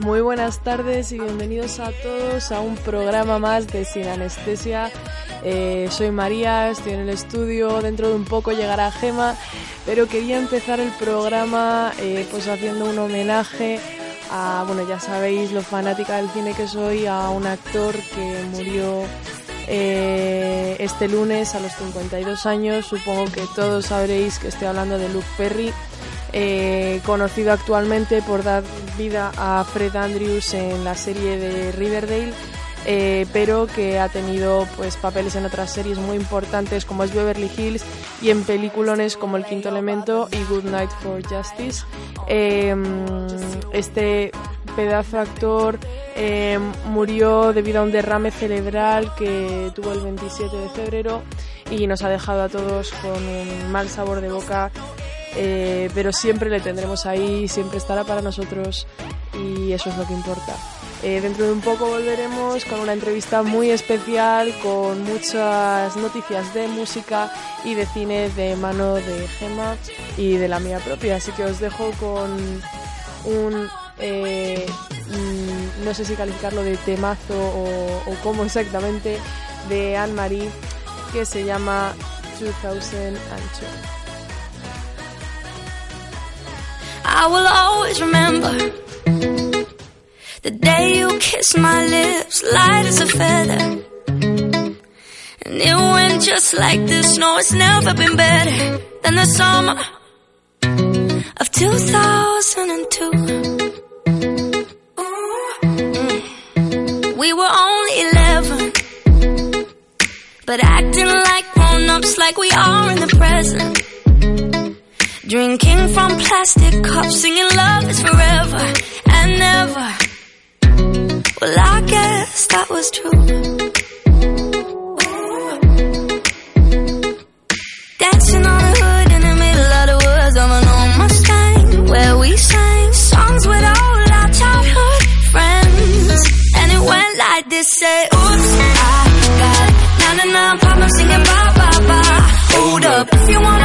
Muy buenas tardes y bienvenidos a todos a un programa más de Sin Anestesia. Eh, soy María, estoy en el estudio, dentro de un poco llegará Gema, pero quería empezar el programa eh, pues haciendo un homenaje bueno ya sabéis lo fanática del cine que soy, a un actor que murió eh, este lunes a los 52 años. Supongo que todos sabréis que estoy hablando de Luke Perry, eh, conocido actualmente por dar vida a Fred Andrews en la serie de Riverdale. Eh, pero que ha tenido pues papeles en otras series muy importantes como es Beverly Hills y en peliculones como El Quinto Elemento y Good Night for Justice. Eh, este pedazo actor eh, murió debido a un derrame cerebral que tuvo el 27 de febrero y nos ha dejado a todos con un mal sabor de boca, eh, pero siempre le tendremos ahí, siempre estará para nosotros y eso es lo que importa. Eh, dentro de un poco volveremos con una entrevista muy especial, con muchas noticias de música y de cine de mano de Gema y de la mía propia. Así que os dejo con un, eh, mm, no sé si calificarlo de temazo o, cómo exactamente, de Anne-Marie, que se llama 2002. I will always remember the day you kissed my lips, light as a feather. And it went just like this. No, it's never been better than the summer of 2002. Mm. We were only 11, but acting like grown ups, like we are in the present. Drinking from plastic cups, singing love is forever that was true. Dancing on the hood in the middle of the woods of an old Mustang, where we sang songs with all our childhood friends. And it went like this: say, Oops, I got 99 problems singing bye bye bye. Hold up, if you wanna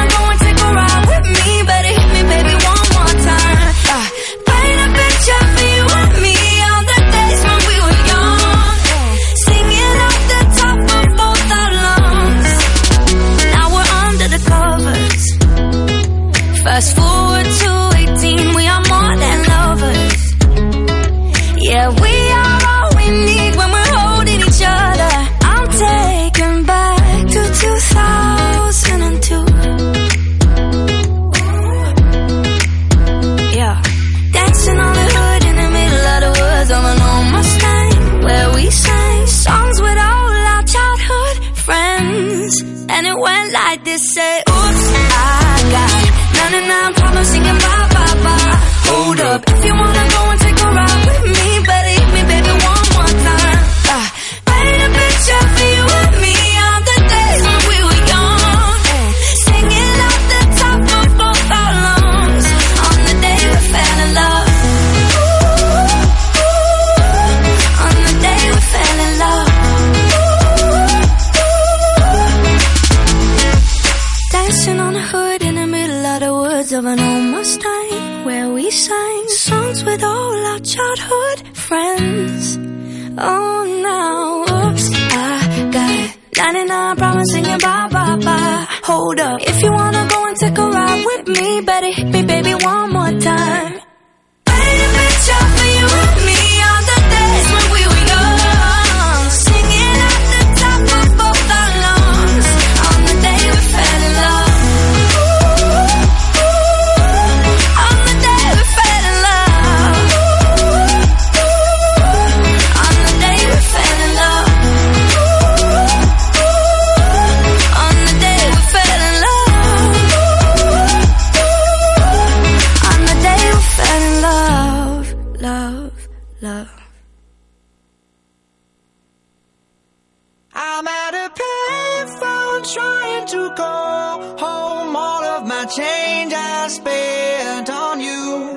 my change I spent on you.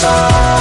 song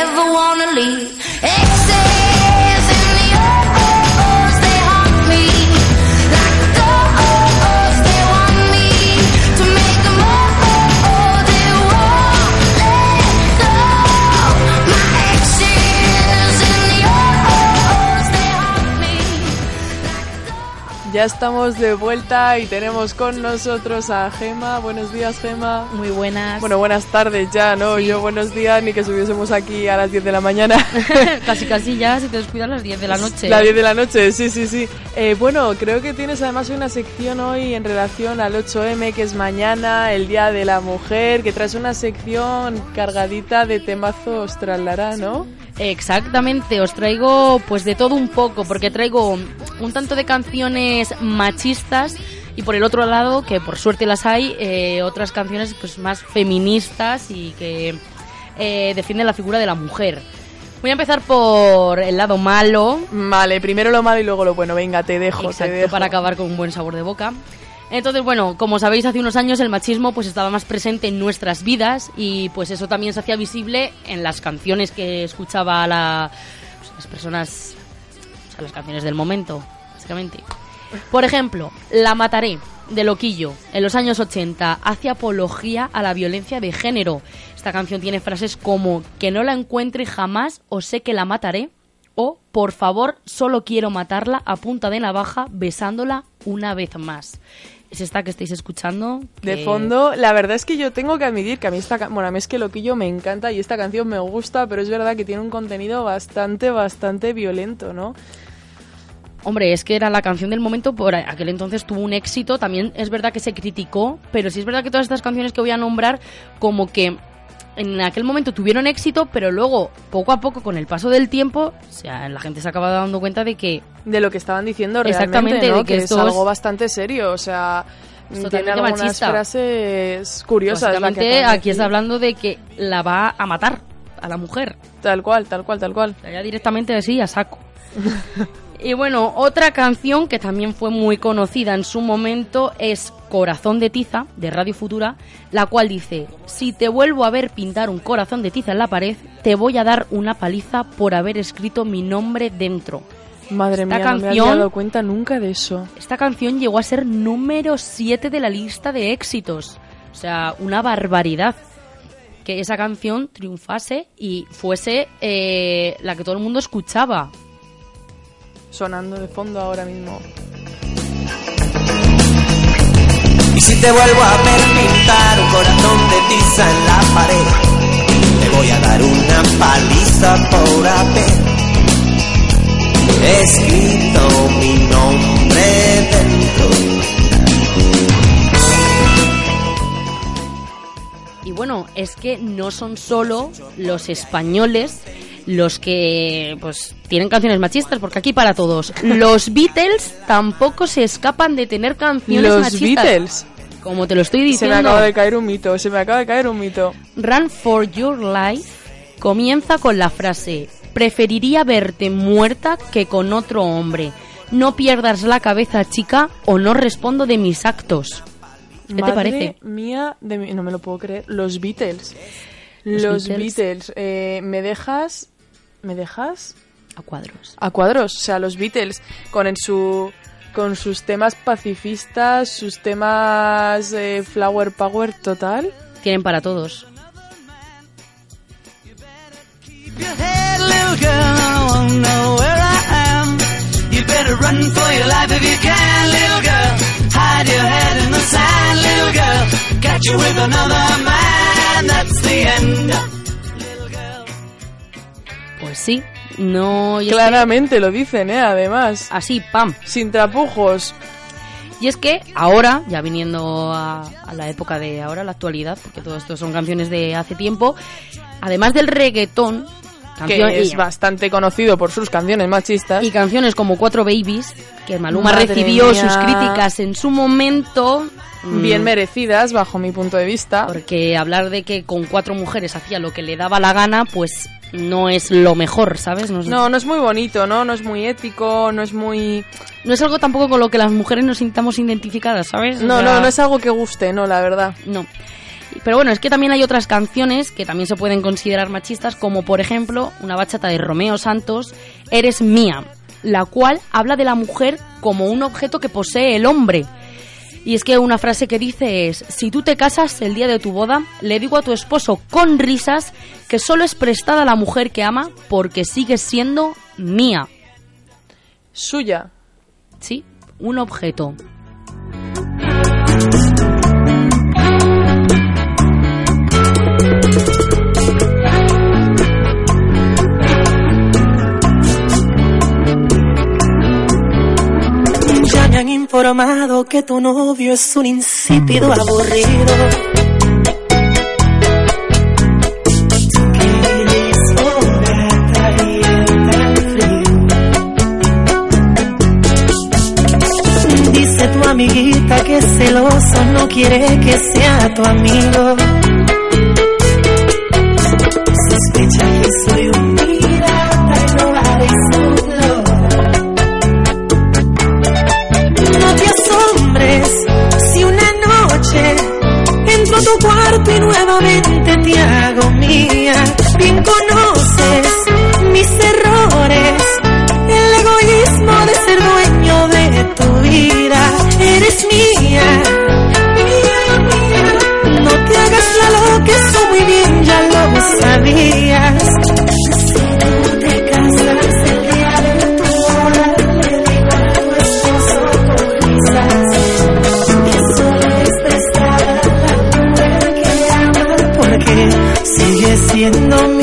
never Ya estamos de vuelta y tenemos con nosotros a Gema. Buenos días, Gema. Muy buenas. Bueno, buenas tardes ya, ¿no? Sí. Yo buenos días, ni que estuviésemos aquí a las 10 de la mañana. casi casi ya, si te descuidas, las 10 de la noche. Las 10 de la noche, sí, sí, sí. Eh, bueno, creo que tienes además una sección hoy en relación al 8M, que es mañana, el Día de la Mujer, que traes una sección cargadita de temazos tralará, ¿no? Exactamente, os traigo pues de todo un poco, porque traigo un tanto de canciones machistas y por el otro lado, que por suerte las hay, eh, otras canciones pues más feministas y que eh, defienden la figura de la mujer. Voy a empezar por el lado malo, Vale, primero lo malo y luego lo bueno. Venga, te dejo, te dejo. para acabar con un buen sabor de boca. Entonces, bueno, como sabéis, hace unos años el machismo pues estaba más presente en nuestras vidas y pues eso también se hacía visible en las canciones que escuchaba la, pues, las personas, o sea, las canciones del momento, básicamente. Por ejemplo, La Mataré, de Loquillo, en los años 80, hace apología a la violencia de género. Esta canción tiene frases como que no la encuentre jamás o sé que la mataré o por favor solo quiero matarla a punta de navaja besándola una vez más. Es esta que estáis escuchando. De fondo, la verdad es que yo tengo que admitir que a mí esta, bueno, a mí es que Loquillo me encanta y esta canción me gusta, pero es verdad que tiene un contenido bastante, bastante violento, ¿no? Hombre, es que era la canción del momento, por aquel entonces tuvo un éxito, también es verdad que se criticó, pero sí es verdad que todas estas canciones que voy a nombrar como que en aquel momento tuvieron éxito, pero luego, poco a poco, con el paso del tiempo, o sea, la gente se acaba dando cuenta de que De lo que estaban diciendo realmente, Exactamente, ¿no? de que es esto algo es- bastante serio, o sea, Es tiene algunas machista. frases curiosas. que básicamente aquí está hablando de que la va a matar a la mujer. Tal cual, tal cual, tal cual. Ya directamente así a saco. y bueno, otra canción que también fue muy conocida en su momento es Corazón de Tiza, de Radio Futura, la cual dice, si te vuelvo a ver pintar un corazón de tiza en la pared, te voy a dar una paliza por haber escrito mi nombre dentro. Madre Esta mía, no me canción- había dado cuenta nunca de eso. Esta canción llegó a ser número 7 de la lista de éxitos. O sea, una barbaridad. Que esa canción triunfase y fuese eh, la que todo el mundo escuchaba. Sonando de fondo ahora mismo. Y si te vuelvo a ver pintar un corazón de tiza en la pared, te voy a dar una paliza por haber escrito mi nombre dentro. Y bueno, es que no son solo los españoles los que pues tienen canciones machistas, porque aquí para todos. Los Beatles tampoco se escapan de tener canciones Los machistas. Beatles. Como te lo estoy Se diciendo. me acaba de caer un mito, se me acaba de caer un mito. Run for Your Life comienza con la frase Preferiría verte muerta que con otro hombre. No pierdas la cabeza, chica, o no respondo de mis actos. ¿Qué te parece? mía, de mi- no me lo puedo creer. Los Beatles. Los. Beatles. Eh, ¿Me dejas? ¿Me dejas? A cuadros. A cuadros. O sea, los Beatles con en su con sus temas pacifistas, sus temas eh, flower power total. Tienen para todos. That's the end. Pues sí, no... y es que- Claramente lo dicen, ¿eh? Además. así, pam. Sin tapujos. Y es que ahora, ya viniendo a, a la época de ahora, la actualidad, porque todo esto son canciones de hace tiempo, además del reggaetón, Que es y- bastante conocido por sus canciones machistas. y canciones como Cuatro Babies, que Maluma Madre recibió mía. sus críticas en su momento. Mm, Bien merecidas, bajo mi punto de vista. Porque hablar de que con cuatro mujeres hacía lo que le daba la gana, pues no es lo mejor, ¿sabes? No es, No, no es muy bonito, ¿no? No es muy ético, no es muy... no es algo tampoco con lo que las mujeres nos sintamos identificadas, ¿sabes? O No, sea, no, no es algo que guste, no, la verdad. No. Pero bueno, es que también hay otras canciones que también se pueden considerar machistas, como por ejemplo una bachata de Romeo Santos, Eres mía, la cual habla de la mujer como un objeto que posee el hombre. Y es que una frase que dice es, si tú te casas el día de tu boda, le digo a tu esposo con risas que solo es prestada a la mujer que ama porque sigue siendo mía. Suya. ¿Sí? Un objeto. Han informado que tu novio es un insípido aburrido. Dice tu amiguita que es celoso no quiere que sea tu amigo. Sospecha tu cuarto y nuevamente te hago mía. Bien conoces mis errores, el egoísmo de ser dueño de tu vida. Eres mía, sigue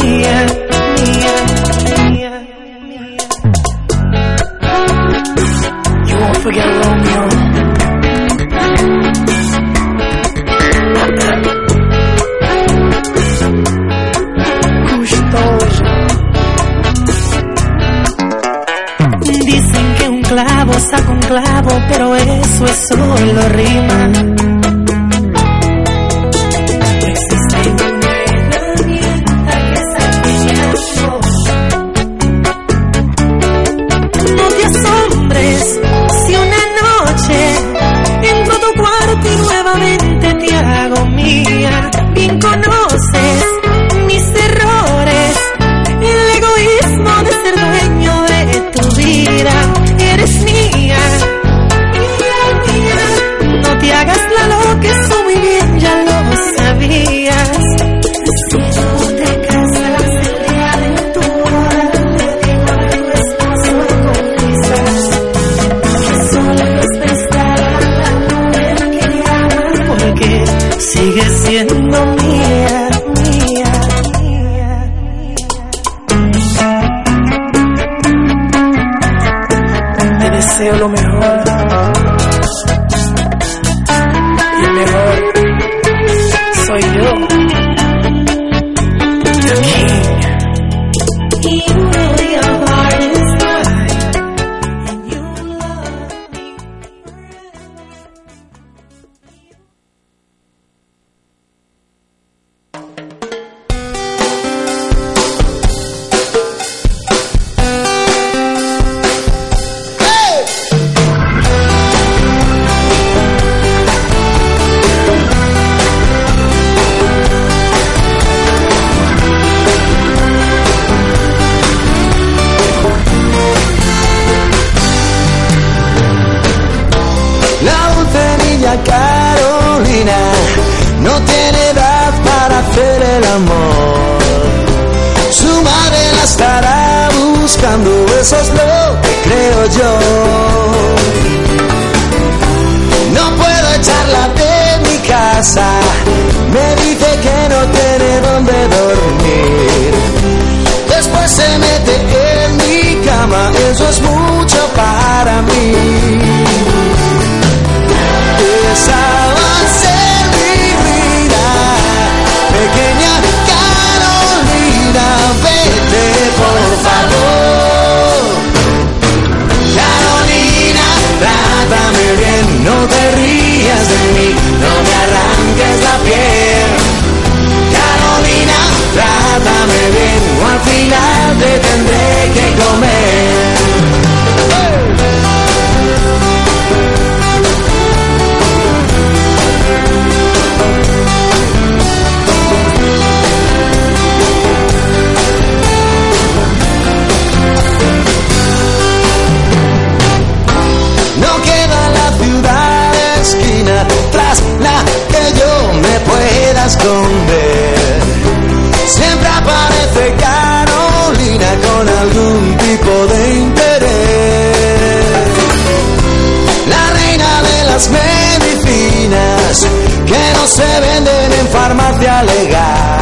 legal.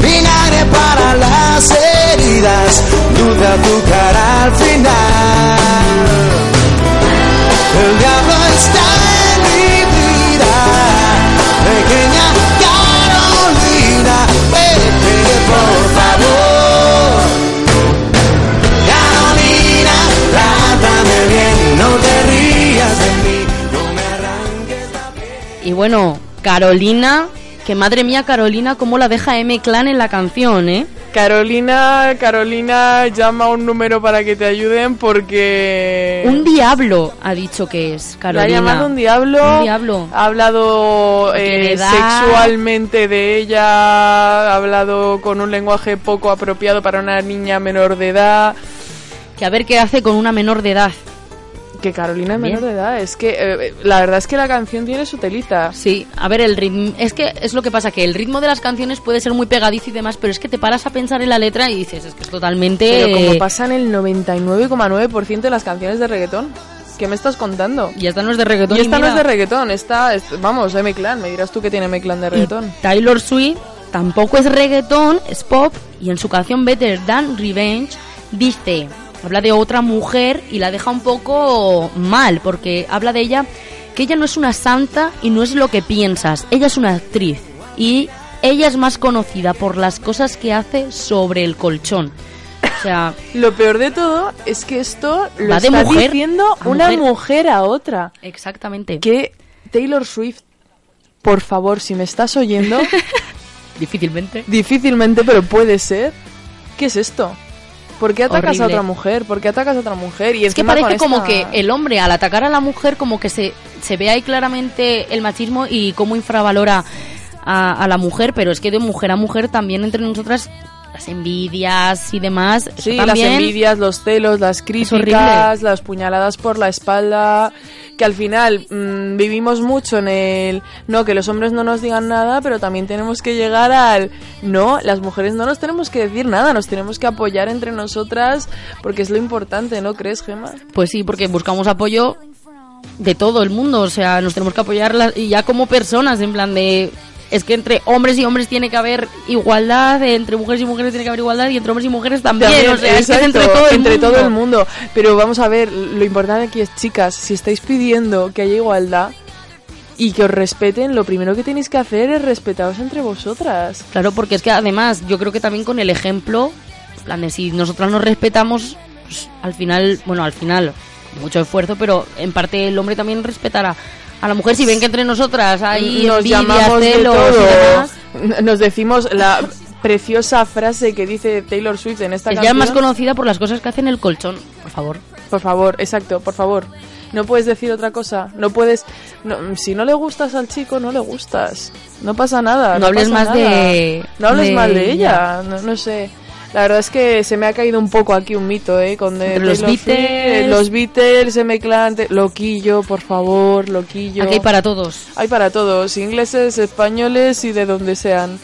Vinagre para las heridas, dulce azúcar al final. El diablo está en mi vida, pequeña Carolina, vete por favor. Carolina, trátame bien, no te rías de mí, no me arranques la piel. Y bueno, Carolina, que madre mía, Carolina, cómo la deja M Clan en la canción, ¿eh? Carolina, Carolina, llama a un número para que te ayuden porque... Un diablo ha dicho que es, La Carolina. ha llamado un diablo. Un diablo. Ha hablado eh, sexualmente de ella. Ha hablado con un lenguaje poco apropiado para una niña menor de edad. Que a ver qué hace con una menor de edad. Que Carolina es menor de edad. Es que eh, la verdad es que la canción tiene su telita. Sí, a ver, el ritmo. Es que es lo que pasa, que el ritmo de las canciones puede ser muy pegadizo y demás, pero es que te paras a pensar en la letra y dices, es que es totalmente. Pero como pasa en el 99,9% de las canciones de reggaetón. ¿Qué me estás contando? Y esta no es de reggaetón. Y esta no es de reggaetón, esta, es- vamos, M-Clan, me dirás tú que tiene M-Clan de reggaetón. Taylor Swift tampoco es reggaetón, es pop, y en su canción Better Than Revenge dice, habla de otra mujer y la deja un poco mal, porque habla de ella que ella no es una santa y no es lo que piensas, ella es una actriz y ella es más conocida por las cosas que hace sobre el colchón. O sea, Lo peor de todo es que esto lo Va de está mujer diciendo una mujer. mujer a otra. exactamente. Que Taylor Swift, por favor, si me estás oyendo, Difícilmente. difícilmente, pero puede ser. ¿Qué es esto? ¿Por qué atacas a otra mujer? ¿Por qué atacas a otra mujer? Y Es que parece como esta- que el hombre al atacar a la mujer como que se, se ve ahí claramente el machismo y cómo infravalora a, a la mujer, pero es que de mujer a mujer también entre nosotras las envidias y demás. Sí, las envidias, los celos, las críticas, las puñaladas por la espalda, que al final mm, vivimos mucho en el no, que los hombres no nos digan nada, pero también tenemos que llegar al no, las mujeres no nos tenemos que decir nada, nos tenemos que apoyar entre nosotras porque es lo importante, ¿no crees, Gemma? Pues sí, porque buscamos apoyo de todo el mundo, o sea, nos tenemos que apoyar y ya como personas, en plan de... Es que entre hombres y hombres tiene que haber igualdad, entre mujeres y mujeres tiene que haber igualdad y entre hombres y mujeres también. También, o sea, es que es entre todo el entre mundo. todo el mundo. Pero vamos a ver, lo importante aquí es, chicas, si estáis pidiendo que haya igualdad y que os respeten, lo primero que tenéis que hacer es respetaros entre vosotras. Claro, porque es que además yo creo que también con el ejemplo, plan de si nosotras nos respetamos, pues, al final, bueno, al final, mucho esfuerzo, pero en parte el hombre también respetará a la mujer. Si ven que entre nosotras hay nos envidia, llamamos de y todo. demás, Nos decimos la preciosa frase que dice Taylor Swift en esta es ya canción. más conocida por las cosas que hace en el colchón, por favor. Por favor, exacto, por favor. No puedes decir otra cosa. No puedes. no, si no le gustas al chico, no le gustas. No pasa nada. No hables más nada. de- No hables de mal de ella. No, no sé. La verdad es que se me ha caído un poco aquí un mito, ¿eh? Con de los Taylor Swift, Beatles. eh, los Beatles, M-Clan, Loquillo, por favor, Loquillo. Aquí hay para todos. Hay para todos, ingleses, españoles y de donde sean.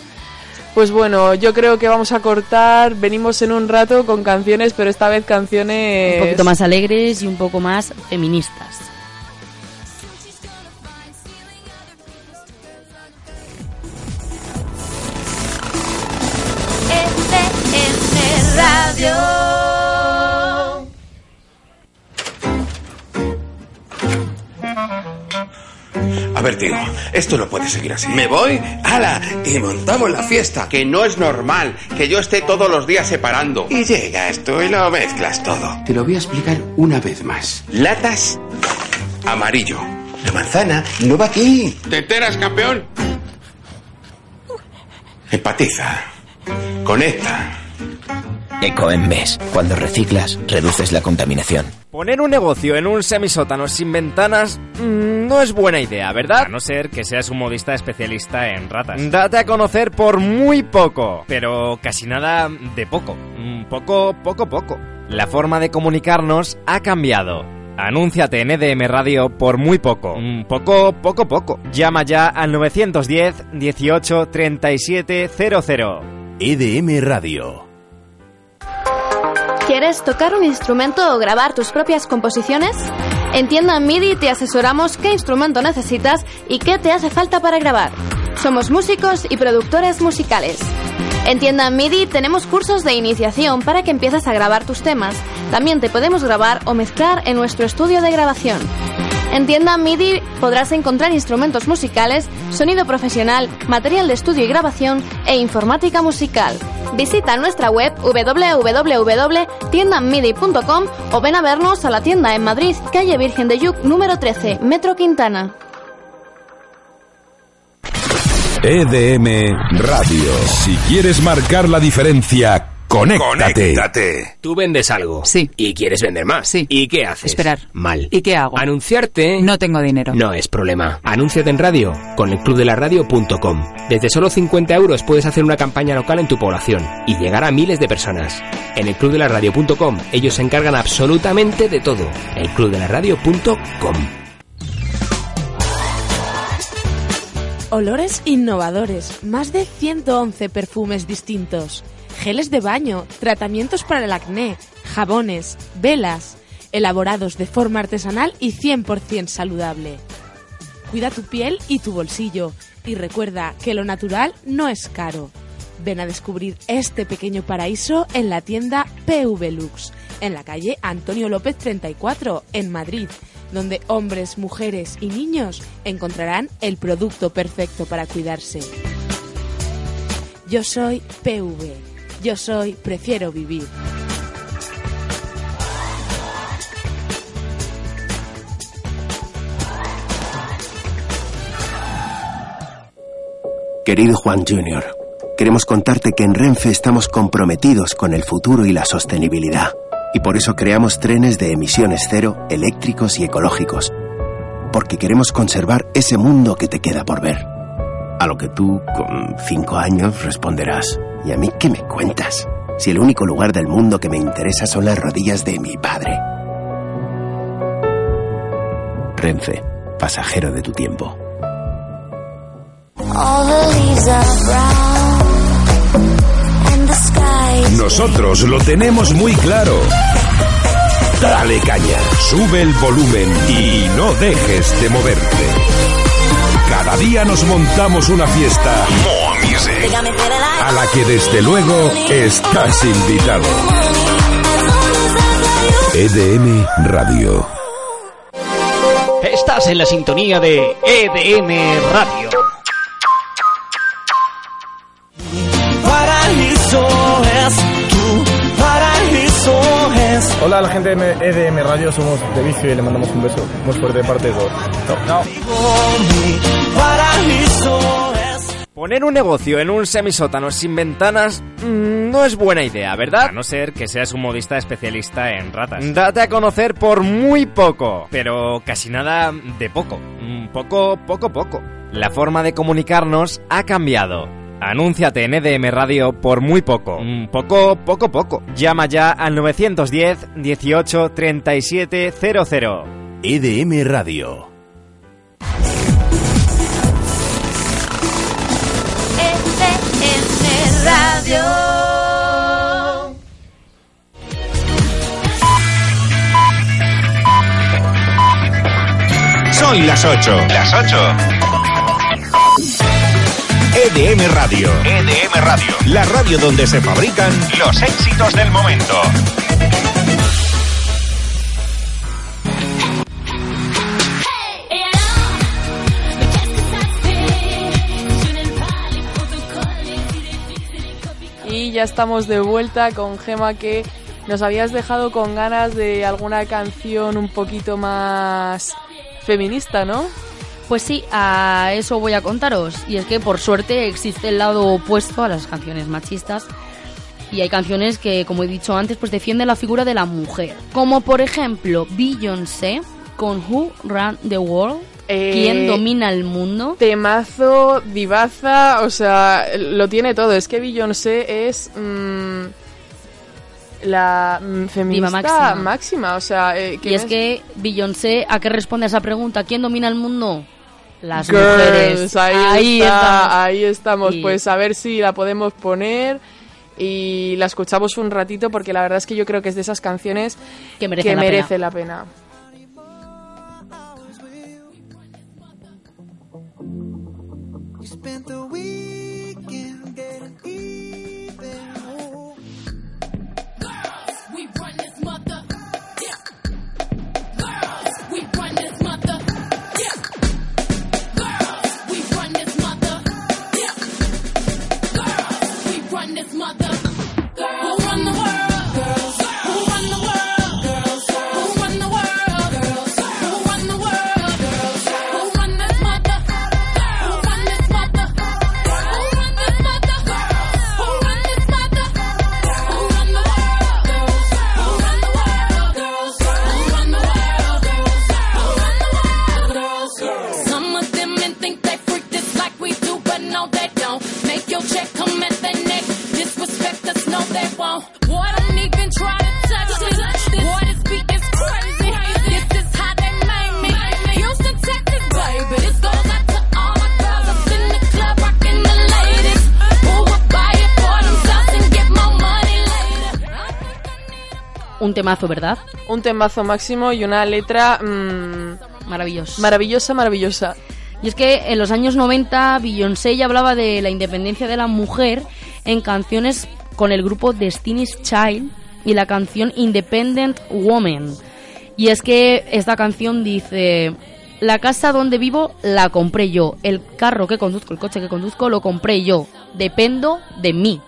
Pues bueno, yo creo que vamos a cortar. Venimos en un rato con canciones, pero esta vez canciones. Un poquito más alegres y un poco más feministas. Radio. A ver, tío, esto no puede seguir así. ¿Me voy? ¡Hala! Y montamos la fiesta. Que no es normal que yo esté todos los días separando. Y llegas tú y lo mezclas todo. Te lo voy a explicar una vez más. Latas amarillo. La manzana no va aquí. ¿Te enteras, campeón? Empatiza. Conecta. Ecoembes. Cuando reciclas, reduces la contaminación. Poner un negocio en un semisótano sin ventanas mm, no es buena idea, ¿verdad? A no ser que seas un modista especialista en ratas. Date a conocer por muy poco, pero casi nada de poco. Mm, Poco, poco, poco. La forma de comunicarnos ha cambiado. Anúnciate en EDM Radio por muy poco. Mm, Poco, poco, poco. Llama ya al 910 18 37 00. EDM Radio. ¿Quieres tocar un instrumento o grabar tus propias composiciones? En Tienda MIDI te asesoramos qué instrumento necesitas y qué te hace falta para grabar. Somos músicos y productores musicales. En Tienda MIDI tenemos cursos de iniciación para que empieces a grabar tus temas. También te podemos grabar o mezclar en nuestro estudio de grabación. En Tienda MIDI podrás encontrar instrumentos musicales, sonido profesional, material de estudio y grabación e informática musical. Visita nuestra web www.tiendamidi.com o ven a vernos a la tienda en Madrid, calle Virgen de Yuc número 13, Metro Quintana. EDM Radio. Si quieres marcar la diferencia, conéctate. Tú vendes algo. Sí. Y quieres vender más. Sí. ¿Y qué haces? Esperar. Mal. ¿Y qué hago? Anunciarte. No tengo dinero. No es problema. Anúnciate en radio con el clubdelaradio.com. Desde solo 50 euros puedes hacer una campaña local en tu población y llegar a miles de personas. En el clubdelaradio.com ellos se encargan absolutamente de todo. El clubdelaradio.com. Olores innovadores, más de 111 perfumes distintos, geles de baño, tratamientos para el acné, jabones, velas, elaborados de forma artesanal y 100% saludable. Cuida tu piel y tu bolsillo y recuerda que lo natural no es caro. Ven a descubrir este pequeño paraíso en la tienda PV Lux, en la calle Antonio López 34, en Madrid, donde hombres, mujeres y niños encontrarán el producto perfecto para cuidarse. Yo soy PV. Yo soy Prefiero Vivir. Querido Juan Jr., queremos contarte que en Renfe estamos comprometidos con el futuro y la sostenibilidad. Y por eso creamos trenes de emisiones cero, eléctricos y ecológicos. Porque queremos conservar ese mundo que te queda por ver. A lo que tú, con cinco años, responderás. ¿Y a mí qué me cuentas? Si el único lugar del mundo que me interesa son las rodillas de mi padre. Renfe, pasajero de tu tiempo. Nosotros lo tenemos muy claro. Dale caña, sube el volumen y no dejes de moverte. Cada día nos montamos una fiesta a la que desde luego estás invitado. EDM Radio. Estás en la sintonía de EDM Radio. Hola a la gente de EDM Radio, somos de Vicio y le mandamos un beso muy fuerte de parte de todos. Es. Poner un negocio en un semisótano sin ventanas mm, no es buena idea, ¿verdad? A no ser que seas un modista especialista en ratas. Date a conocer por muy poco, pero casi nada de poco. Mm, Poco, poco, poco. La forma de comunicarnos ha cambiado. Anúnciate en EDM Radio por muy poco. Mm, Poco, poco, poco. Llama ya al 910 18 37 00. EDM Radio. EDM Radio. Son las 8. Las 8. EDM Radio. EDM Radio. La radio donde se fabrican los éxitos del momento. Y ya estamos de vuelta con Gema que nos habías dejado con ganas de alguna canción un poquito más feminista, ¿no? Pues sí, a eso voy a contaros. Y es que por suerte existe el lado opuesto a las canciones machistas. Y hay canciones que, como he dicho antes, pues defienden la figura de la mujer. Como por ejemplo Beyoncé con Who Run the World. Eh, ¿Quién domina el mundo? Temazo, divaza, o sea, lo tiene todo. Es que Beyoncé es mm, la mm, feminista máxima. máxima. o sea, eh, Y es que Beyoncé, ¿a qué responde a esa pregunta? ¿Quién domina el mundo? Las Girls, mujeres. ahí, está, estamos. ahí estamos. Y- Pues a ver si la podemos poner y la escuchamos un ratito porque la verdad es que yo creo que es de esas canciones Que merecen la merece pena. la pena. Temazo, ¿verdad? Un temazo máximo y una letra mm, Maravilloso. maravillosa, maravillosa. Y es que en los años 90 Beyoncé ya hablaba de la independencia de la mujer en canciones con el grupo Destiny's Child y la canción Independent Woman. Y es que esta canción dice, la casa donde vivo la compré yo, el carro que conduzco, el coche que conduzco lo compré yo, dependo de mí.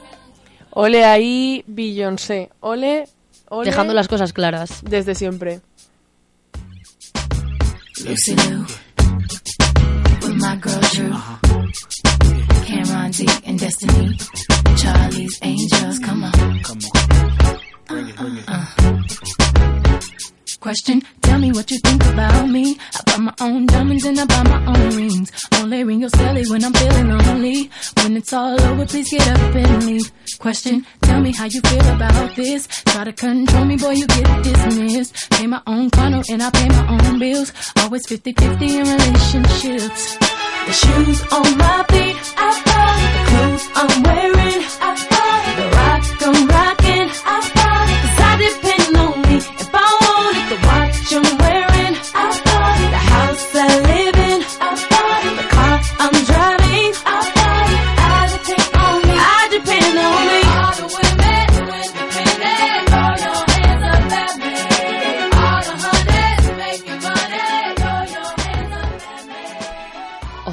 Ole ahí, Beyoncé. Ole, ole. Dejando las cosas claras. Desde siempre. Question, tell me what you think about me. I buy my own diamonds and I buy my own rings. Only ring your celly when I'm feeling lonely. When it's all over, please get up and leave. Question, tell me how you feel about this. Try to control me, boy, you get dismissed. Pay my own condo and I pay my own bills. Always 50-50 in relationships. The shoes on my feet, I it. The clothes I'm wearing, I it. The rock I'm rocking,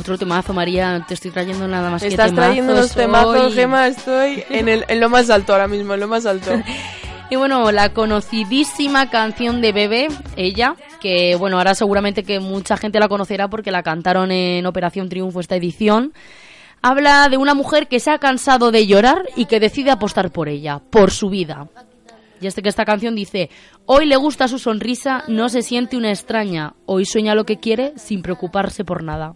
Otro temazo, María, te estoy trayendo nada más que Estás temazos trayendo los temazos. Estoy en, el, en lo más alto ahora mismo, en lo más alto. Y bueno, la conocidísima canción de Bebé, ella, que bueno, ahora seguramente que mucha gente la conocerá porque la cantaron en Operación Triunfo esta edición, habla de una mujer que se ha cansado de llorar y que decide apostar por ella, por su vida. Y este que esta canción dice, hoy le gusta su sonrisa, no se siente una extraña, hoy sueña lo que quiere sin preocuparse por nada.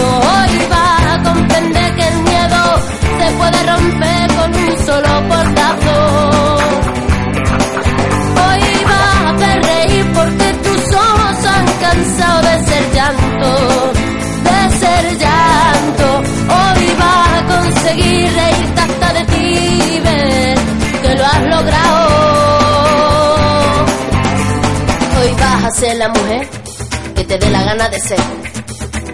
Hoy vas a comprender que el miedo se puede romper con un solo portazo. Hoy vas a reír porque tus ojos han cansado de ser llanto, de ser llanto. Hoy vas a conseguir reírte hasta de ti, ver que lo has logrado. Hoy vas a ser la mujer que te dé la gana de ser.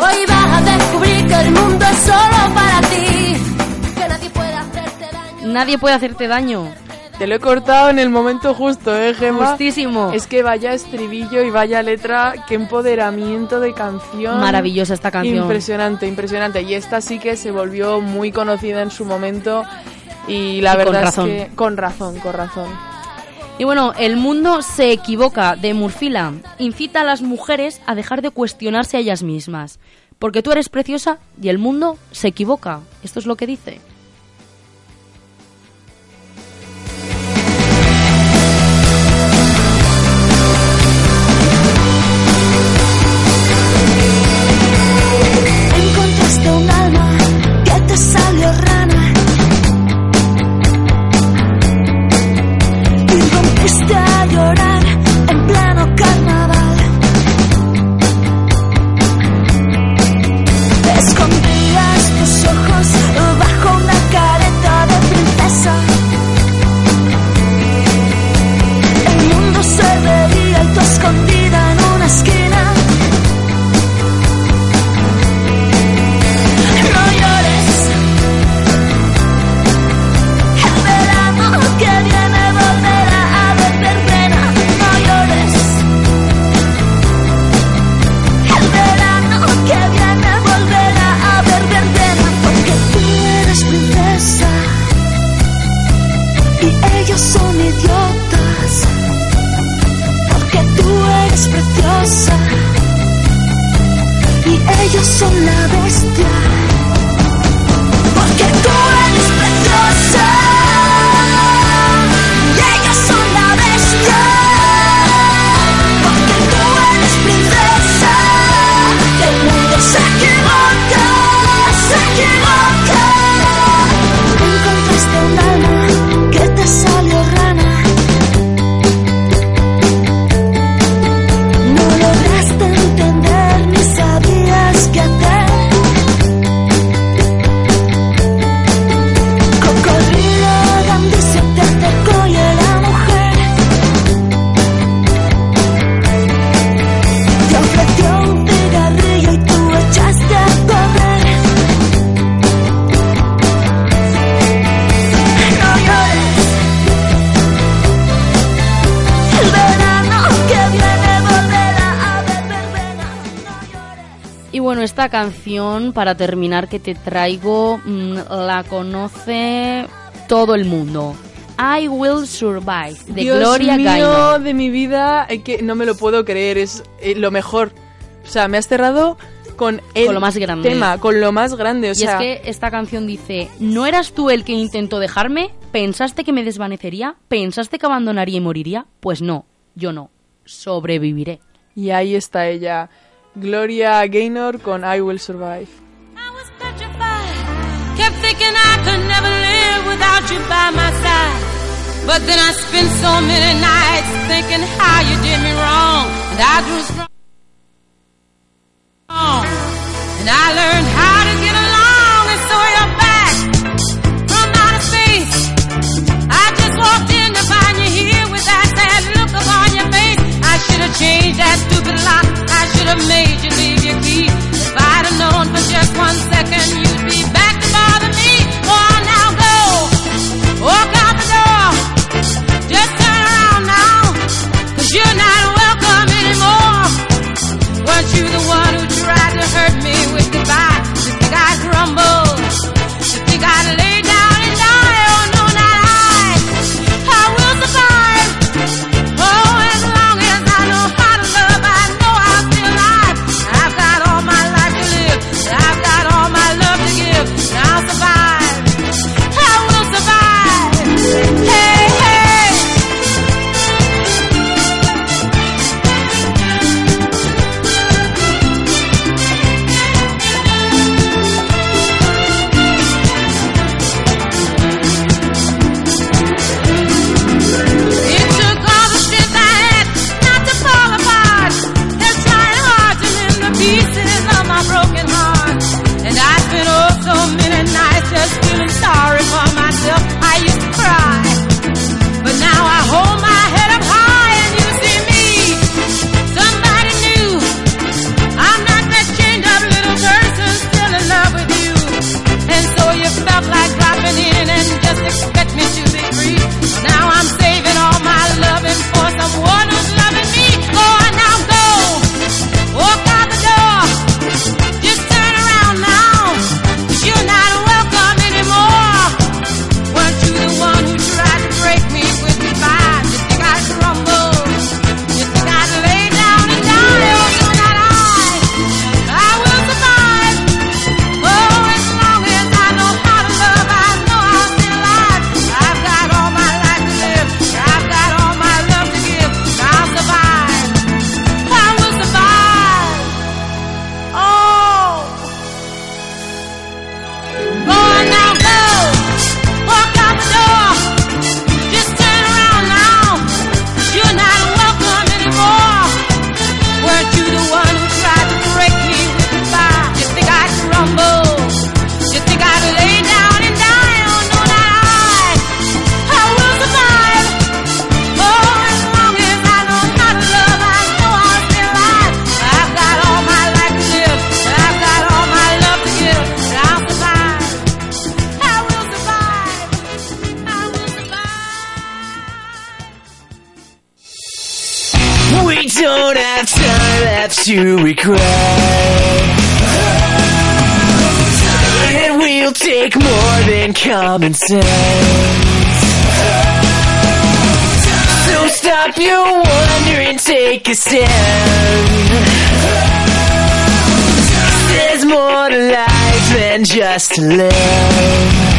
Hoy vas a descubrir que el mundo es solo para ti. Que nadie puede hacerte daño. Nadie puede hacerte daño. Te lo he cortado en el momento justo, ¿eh, Gemma? Justísimo. Es que vaya estribillo y vaya letra, qué empoderamiento de canción. Maravillosa esta canción. Impresionante, impresionante. Y esta sí que se volvió muy conocida en su momento y la Y con verdad razón. es que con razón, con razón. Y bueno, el mundo se equivoca de Murfila. Incita a las mujeres a dejar de cuestionarse a ellas mismas. Porque tú eres preciosa y el mundo se equivoca. Esto es lo que dice. Esta canción, para terminar, que te traigo, mm, la conoce todo el mundo. I Will Survive, de Dios Gloria mío, Gaynor. de mi vida, que no me lo puedo creer, es eh, lo mejor. O sea, me has cerrado con el Con lo más grande. tema, con lo más grande. O y sea, es que esta canción dice, ¿no eras tú el que intentó dejarme? ¿Pensaste que me desvanecería? ¿Pensaste que abandonaría y moriría? Pues no, yo no. Sobreviviré. y ahí está ella, Gloria Gaynor con I Will Survive. I was petrified. Kept thinking how you did me wrong And I have changed that stupid lock. I should have made you leave your key. If I'd have known for just one second a. There's more to life than just to live.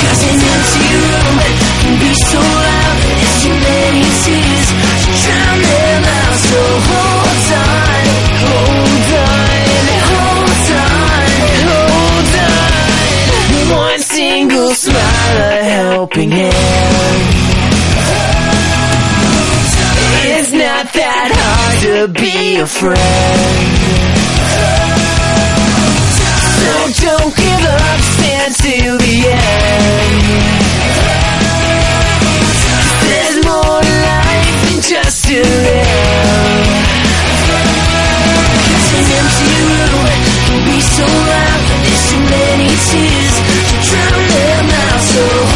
Cause an empty room can be so loud There's too many tears to drown them out So hold on, hold on, hold on, hold on One single smile, a helping hand It's not that hard to be a friend. So don't give up, stand till the end. There's more life than just to live Cause an empty room. Can be so loud. There's too many tears to drown them out. So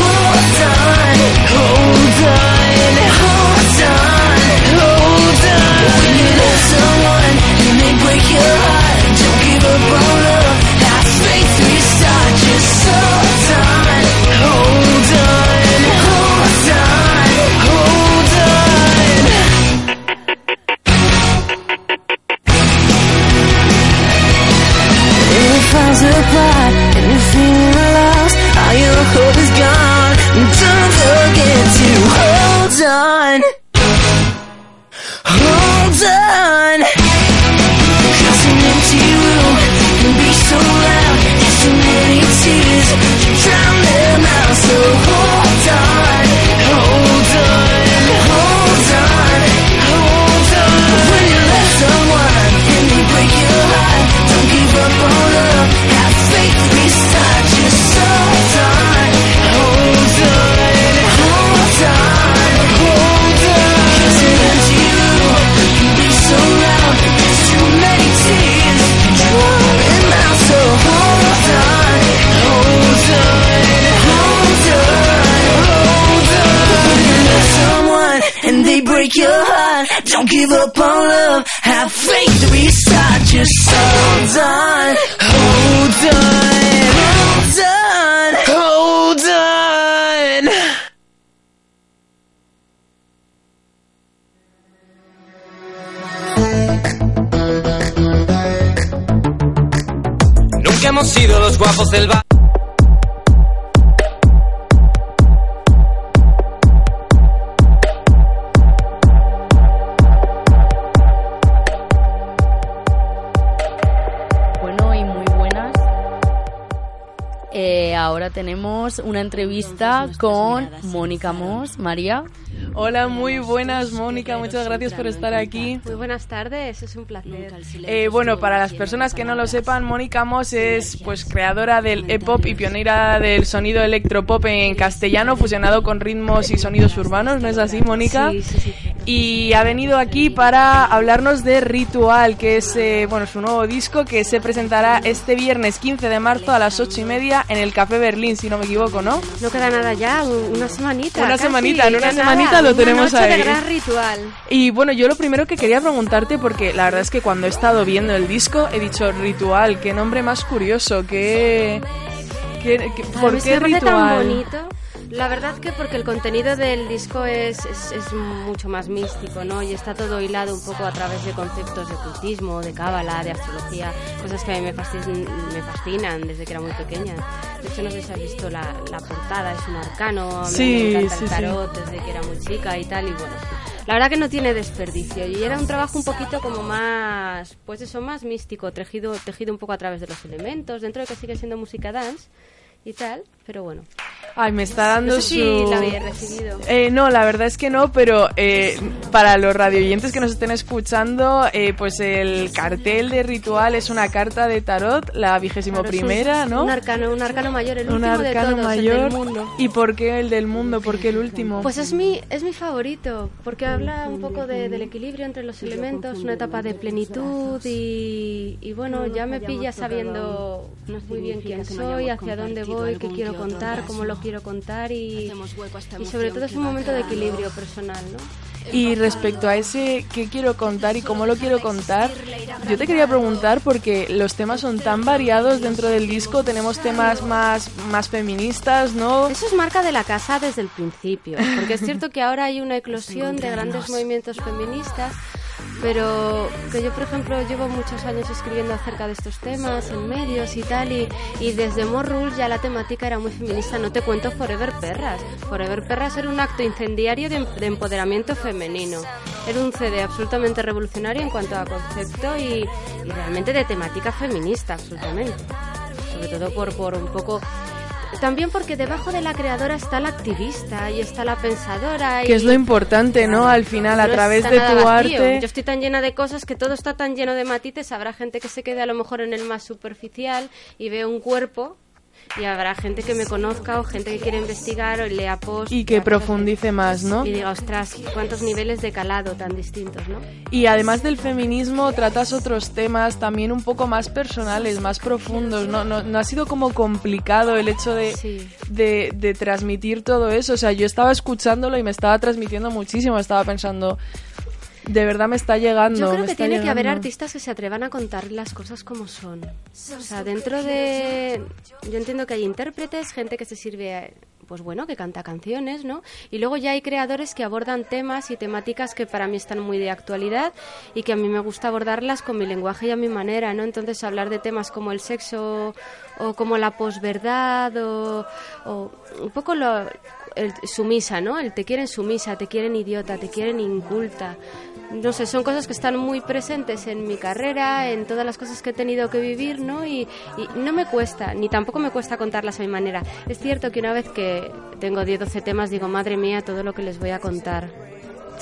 ahora tenemos una entrevista con Mónica Mos. María. Hola, muy buenas, Mónica. Muchas gracias por estar aquí. Muy buenas tardes, es un placer. Eh, bueno, para las personas que no lo sepan, Mónica Moss es pues creadora del E-pop y pionera del sonido electropop en castellano fusionado con ritmos y sonidos urbanos, ¿no es así, Mónica? Sí, sí, sí. Y ha venido aquí para hablarnos de Ritual, que es eh, bueno su nuevo disco que se presentará este viernes 15 de marzo a las 8 y media en el Café Berlín, si no me equivoco, ¿no? No queda nada ya, un- una semanita. Una casi, semanita, en una semanita nada, lo tenemos una noche ahí. de gran ritual. Y bueno, yo lo primero que quería preguntarte, porque la verdad es que cuando he estado viendo el disco he dicho Ritual, qué nombre más curioso, qué... qué- qué- ¿Por qué Ritual? tan bonito. La verdad que porque el contenido del disco es, es, es mucho más místico, ¿no? Y está todo hilado un poco a través de conceptos de ocultismo, de cábala, de astrología, cosas que a mí me fascinan, me fascinan desde que era muy pequeña. De hecho, no sé si has visto la, la portada, es un arcano, Sí, me encanta sí, el sí. tarot desde que era muy chica y tal, y bueno, la verdad que no tiene desperdicio y era un trabajo un poquito como más, pues eso, más místico, tejido, tejido un poco a través de los elementos, dentro de que sigue siendo música dance y tal, pero bueno. Ay, me está dando No sé si su... la habéis recibido. Eh, no, la verdad es que no, pero eh, para los radioyentes que nos estén escuchando, eh, pues el cartel de ritual es una carta de tarot, la vigésimo Claro, es un- primera, ¿no? Un arcano, un arcano mayor, el Un último de arcano todos, mayor. el del mundo. ¿Y por qué el del mundo? ¿Por qué el último? Pues es mi, es mi favorito, porque habla un poco de- del equilibrio entre los elementos, una etapa de plenitud y, y bueno, ya me pilla sabiendo muy bien quién soy, hacia dónde voy, qué quiero contar, cómo lo quiero contar y, y sobre todo es un momento de equilibrio personal, ¿no? Y respecto a ese qué quiero contar y cómo lo quiero contar, yo te quería preguntar porque los temas son tan variados dentro del disco, tenemos temas más, más feministas, ¿no? Eso es marca de la casa desde el principio, porque es cierto que ahora hay una eclosión de grandes movimientos feministas pero que yo por ejemplo llevo muchos años escribiendo acerca de estos temas en medios y tal y, y desde Morrul ya la temática era muy feminista. No te cuento Forever Perras. Forever Perras era un acto incendiario de, de empoderamiento femenino. Era un CD absolutamente revolucionario en cuanto a concepto y, y realmente de temática feminista absolutamente. Sobre todo por, por un poco también porque debajo de la creadora está la activista y está la pensadora. Que y es lo importante, ¿no? Al final, a través de tu vacío. arte. Yo estoy tan llena de cosas que todo está tan lleno de matices. Habrá gente que se quede a lo mejor en el más superficial y ve un cuerpo. Y habrá gente que me conozca o gente que quiere investigar o lea post. Y que profundice más, ¿no? Y diga, ostras, cuántos niveles de calado tan distintos, ¿no? Y además del feminismo, tratas otros temas también un poco más personales, más profundos. No, no, no ha sido como complicado el hecho de, de, de transmitir todo eso. O sea, yo estaba escuchándolo y me estaba transmitiendo muchísimo. Estaba pensando, de verdad me está llegando. Yo creo que tiene que haber artistas que se atrevan a contar las cosas como son. O sea, dentro de... Yo entiendo que hay intérpretes, gente que se sirve, pues bueno, que canta canciones, ¿no? Y luego ya hay creadores que abordan temas y temáticas que para mí están muy de actualidad y que a mí me gusta abordarlas con mi lenguaje y a mi manera, ¿no? Entonces hablar de temas como el sexo o como la posverdad o, o un poco lo... El sumisa, ¿no? El te quieren sumisa, te quieren idiota, te quieren inculta no sé, son cosas que están muy presentes en mi carrera, en todas las cosas que he tenido que vivir, ¿no? Y, y no me cuesta, ni tampoco me cuesta contarlas a mi manera. Es cierto que una vez que tengo 10, 12 temas, digo, madre mía, todo lo que les voy a contar.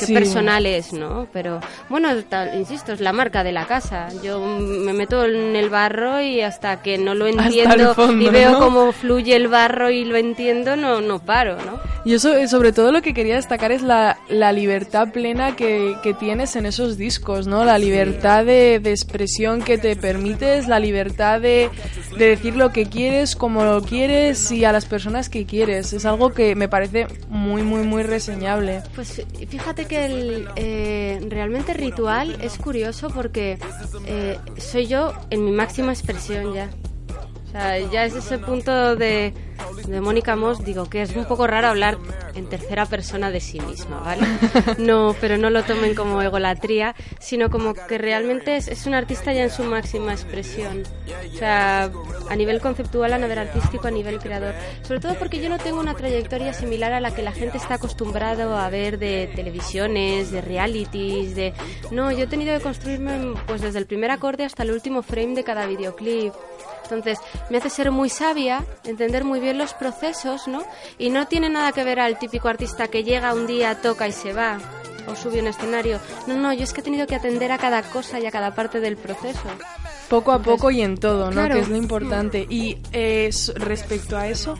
Qué Sí. personal es, ¿no? Pero bueno, tal- insisto, es la marca de la casa. Yo me meto en el barro y hasta que no lo entiendo fondo, y veo ¿no? cómo fluye el barro y lo entiendo, no, no paro, ¿no? Y eso, eh, sobre todo lo que quería destacar es la, la libertad plena que, que tienes en esos discos, ¿no? La libertad de, de expresión que te permites, la libertad de, de decir lo que quieres, como lo quieres y a las personas que quieres. Es algo que me parece muy, muy, muy reseñable. Pues fíjate que el, eh, realmente ritual es curioso porque eh, soy yo en mi máxima expresión ya. O sea, ya es ese punto de, de Mónica Moss, digo que es un poco raro hablar en tercera persona de sí misma, ¿vale? No, pero no lo tomen como egolatría, sino como que realmente es, es un artista ya en su máxima expresión. O sea, a nivel conceptual, a nivel artístico, a nivel creador. Sobre todo porque yo no tengo una trayectoria similar a la que la gente está acostumbrado a ver de televisiones, de realities, de... No, yo he tenido que construirme pues desde el primer acorde hasta el último frame de cada videoclip. Entonces, me hace ser muy sabia, entender muy bien los procesos, ¿no? Y no tiene nada que ver al típico artista que llega un día, toca y se va, o sube un escenario. No, no, yo es que he tenido que atender a cada cosa y a cada parte del proceso. Poco a poco y en todo, ¿no? Claro. Que es lo importante. Y eh, respecto a eso,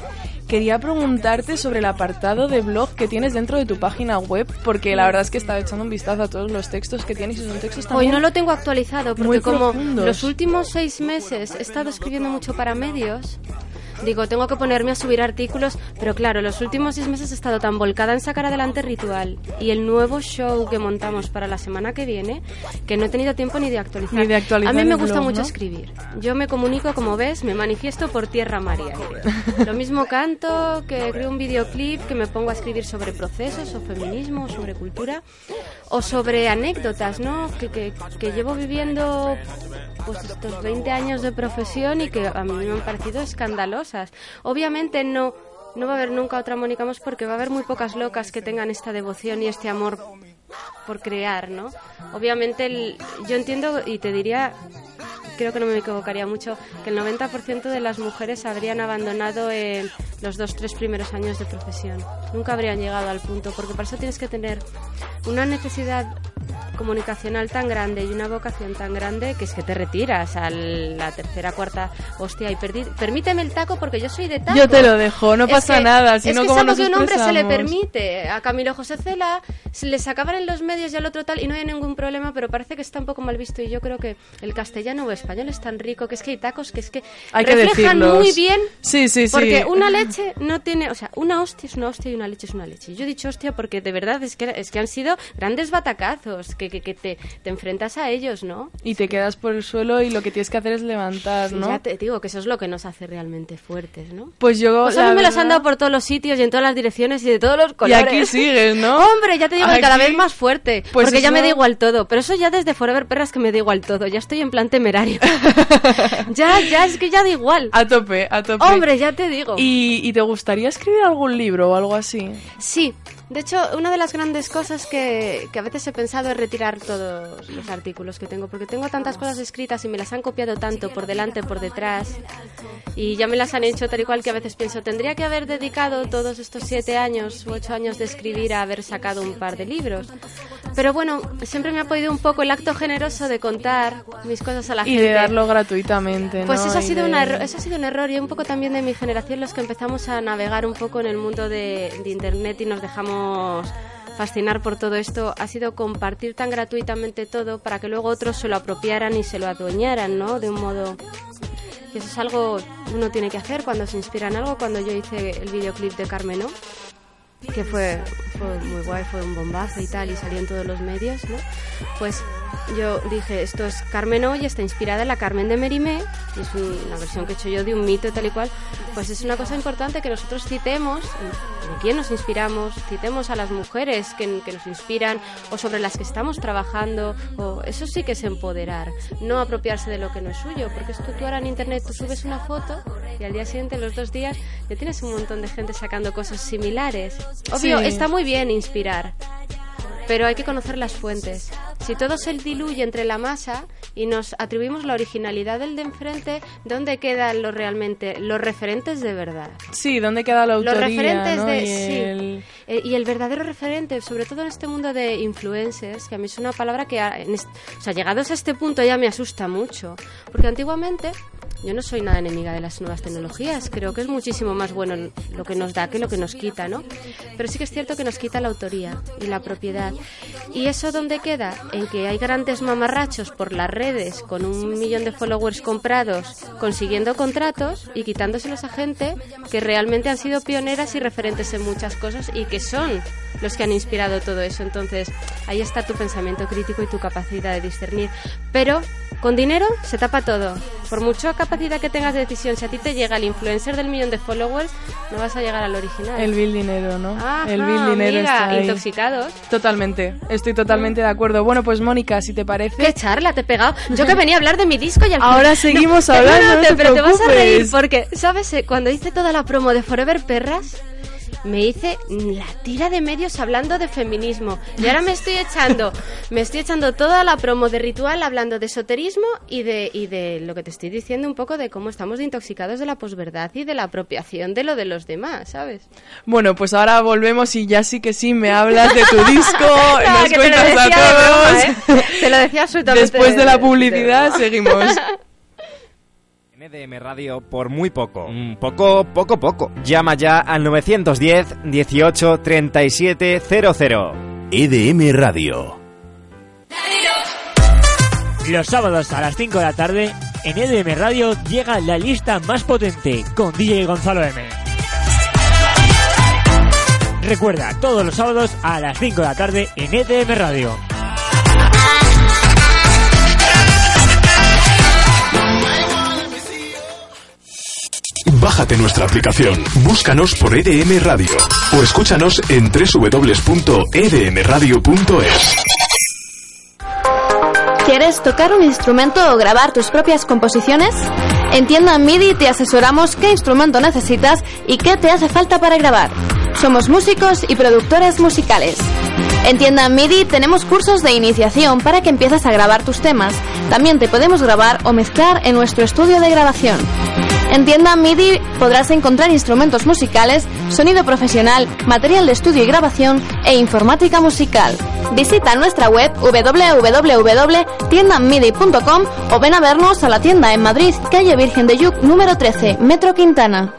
quería preguntarte sobre el apartado de blog que tienes dentro de tu página web, porque la verdad es que estaba echando un vistazo a todos los textos que tienes y son textos Hoy también no lo tengo actualizado porque como los últimos seis meses he estado escribiendo mucho para medios, digo, tengo que ponerme a subir artículos, pero claro, los últimos seis meses he estado tan volcada en sacar adelante Ritual y el nuevo show que montamos para la semana que viene que no he tenido tiempo ni de actualizar. Ni de actualizar a mí me gusta blog, mucho ¿no? escribir. Yo me comunico, como ves, me manifiesto por tierra, mar y aire. Lo mismo canto, que creo un videoclip, que me pongo a escribir sobre procesos o feminismo, o sobre cultura, o sobre anécdotas, ¿no? Que, que, que llevo viviendo pues estos 20 años de profesión y que a mí me han parecido Obviamente no no va a haber nunca otra Mónica Moss porque va a haber muy pocas locas que tengan esta devoción y este amor por crear, ¿no? Obviamente el- yo entiendo y te diría creo que no me equivocaría mucho, que el 90% de las mujeres habrían abandonado en los dos, tres primeros años de profesión. Nunca habrían llegado al punto, porque para eso tienes que tener una necesidad comunicacional tan grande y una vocación tan grande que es que te retiras a la tercera, cuarta hostia y perdi- permíteme el taco porque yo soy de taco. Yo te lo dejo, no Es pasa que- nada, si es que ¿cómo es algo que un hombre se le permite. A Camilo José Cela se le sacaban en los medios y al otro tal y no hay ningún problema, pero parece que está un poco mal visto y yo creo que el castellano o español es tan rico que es que hay tacos que es que Hay que reflejan decirlos. muy bien Sí, sí, sí. porque una leche no tiene, o sea, una hostia es una hostia y una leche es una leche. Yo he dicho hostia porque de verdad es que, es que han sido grandes batacazos, que, que, que te, te enfrentas a ellos, ¿no? Y te quedas por el suelo y lo que tienes que hacer es levantar, ¿no? Ya te digo que eso es lo que nos hace realmente fuertes, ¿no? Pues yo, Pues a mí me las han dado por todos los sitios y en todas las direcciones y de todos los Y colores. aquí sigues, ¿no? Hombre, ya te digo que cada vez más fuerte. Pues porque ya eso- me da igual todo. Pero eso ya desde Forever Perras que me da igual todo. Ya estoy en plan temerario. ya, ya, es que ya da igual. A tope, a tope. Hombre, ya te digo. ¿Y, y te gustaría escribir algún libro o algo así? Sí, de hecho, una de las grandes cosas que, que a veces he pensado es retirar todos los artículos que tengo, porque tengo tantas cosas escritas y me las han copiado tanto por delante, por detrás, y ya me las han hecho tal y cual que a veces pienso, tendría que haber dedicado todos estos siete años u ocho años de escribir a haber sacado un par de libros. Pero bueno, siempre me ha podido un poco el acto generoso de contar mis cosas a la Y gente. de darlo gratuitamente, Pues ¿no? eso ha, Y sido de- una eso ha sido un error y un poco también de mi generación los que empezamos a navegar un poco en el mundo de, de Internet y nos dejamos fascinar por todo esto ha sido compartir tan gratuitamente todo para que luego otros se lo apropiaran y se lo adueñaran, ¿no? De un modo... Y eso es algo que uno tiene que hacer cuando se inspira en algo. Cuando yo hice el videoclip de Carmen, ¿no? que fue, fue muy guay, fue un bombazo y tal, y salió en todos los medios, ¿no? Pues yo dije, esto es Carmen hoy, está inspirada en la Carmen de Merimé, y es un- una versión que he hecho yo de un mito tal y cual, pues es una cosa importante que nosotros citemos, en, en quién nos inspiramos, citemos a las mujeres que, que nos inspiran, o sobre las que estamos trabajando, o eso sí que es empoderar, no apropiarse de lo que no es suyo, porque esto tú ahora en internet tú subes una foto y al día siguiente, los dos días, ya tienes un montón de gente sacando cosas similares. Obvio, Sí. está muy bien inspirar, pero hay que conocer las fuentes. Si todo se diluye entre la masa y nos atribuimos la originalidad del de enfrente, ¿dónde quedan los realmente los referentes de verdad? Sí, ¿dónde queda la autoría? Los referentes ¿no? de Y sí. el- Eh, y el verdadero referente, sobre todo en este mundo de influencers, que a mí es una palabra que, a- en o sea, llegados a este punto ya me asusta mucho, porque antiguamente yo no soy nada enemiga de las nuevas tecnologías, creo que es muchísimo más bueno lo que nos da que lo que nos quita, ¿no? Pero sí que es cierto que nos quita la autoría y la propiedad. ¿Y eso dónde queda? En que hay grandes mamarrachos por las redes con un millón de followers comprados, consiguiendo contratos y quitándoselos a gente que realmente han sido pioneras y referentes en muchas cosas y que son los que han inspirado todo eso. Entonces, ahí está tu pensamiento crítico y tu capacidad de discernir. Pero con dinero se tapa todo. Por mucha capacidad que tengas de decisión, si a ti te llega el influencer del millón de followers, no vas a llegar al original. El vil dinero, ¿no? Ajá, el vil dinero amiga, está ahí. intoxicados. Totalmente, estoy totalmente de acuerdo. Bueno, pues Mónica, si te parece... ¿Qué charla te he pegado? Yo que venía a hablar de mi disco y al Ahora seguimos No, hablando, no, no te- pero te vas a reír preocupes. porque, ¿sabes? Cuando hice toda la promo de Forever Perras, me hice la tira de medios hablando de feminismo. Y ahora me estoy echando, me estoy echando toda la promo de ritual hablando de esoterismo y de, y de lo que te estoy diciendo un poco de cómo estamos de intoxicados de la posverdad y de la apropiación de lo de los demás, ¿sabes? Bueno, pues ahora volvemos y ya sí que sí me hablas de tu disco, No, nos cuentas a broma, todos. ¿eh? Te lo decía absolutamente Después de la publicidad de- seguimos. NDM Radio por muy poco. Mm, Poco, poco, poco. Llama ya al 910 18 37 00. EDM Radio. Los sábados a las 5 de la tarde, en EDM Radio llega la lista más potente con DJ Gonzalo M. Recuerda, todos los sábados a las 5 de la tarde en EDM Radio. Bájate nuestra aplicación, búscanos por EDM Radio o escúchanos en www.edmradio.es. ¿Quieres tocar un instrumento o grabar tus propias composiciones? En Tienda MIDI te asesoramos qué instrumento necesitas y qué te hace falta para grabar. Somos músicos y productores musicales. En Tienda MIDI tenemos cursos de iniciación para que empieces a grabar tus temas. También te podemos grabar o mezclar en nuestro estudio de grabación. En tienda MIDI podrás encontrar instrumentos musicales, sonido profesional, material de estudio y grabación e informática musical. Visita nuestra web www.tiendamidi.com o ven a vernos a la tienda en Madrid, calle Virgen de Yuc, número 13, Metro Quintana.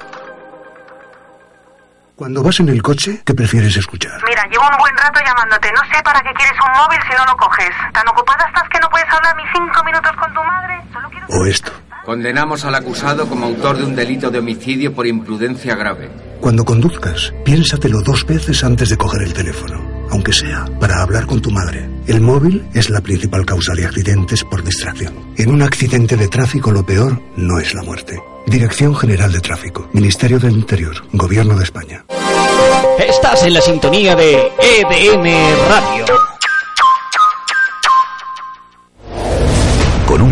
Cuando vas en el coche, ¿qué prefieres escuchar? Mira, llevo un buen rato llamándote. No sé para qué quieres un móvil si no lo coges. ¿Tan ocupada estás que no puedes hablar ni cinco minutos con tu madre? Solo quiero... O esto. Condenamos al acusado como autor de un delito de homicidio por imprudencia grave. Cuando conduzcas, piénsatelo dos veces antes de coger el teléfono, aunque sea para hablar con tu madre. El móvil es la principal causa de accidentes por distracción. En un accidente de tráfico lo peor no es la muerte. Dirección General de Tráfico, Ministerio del Interior, Gobierno de España. Estás en la sintonía de EDM Radio.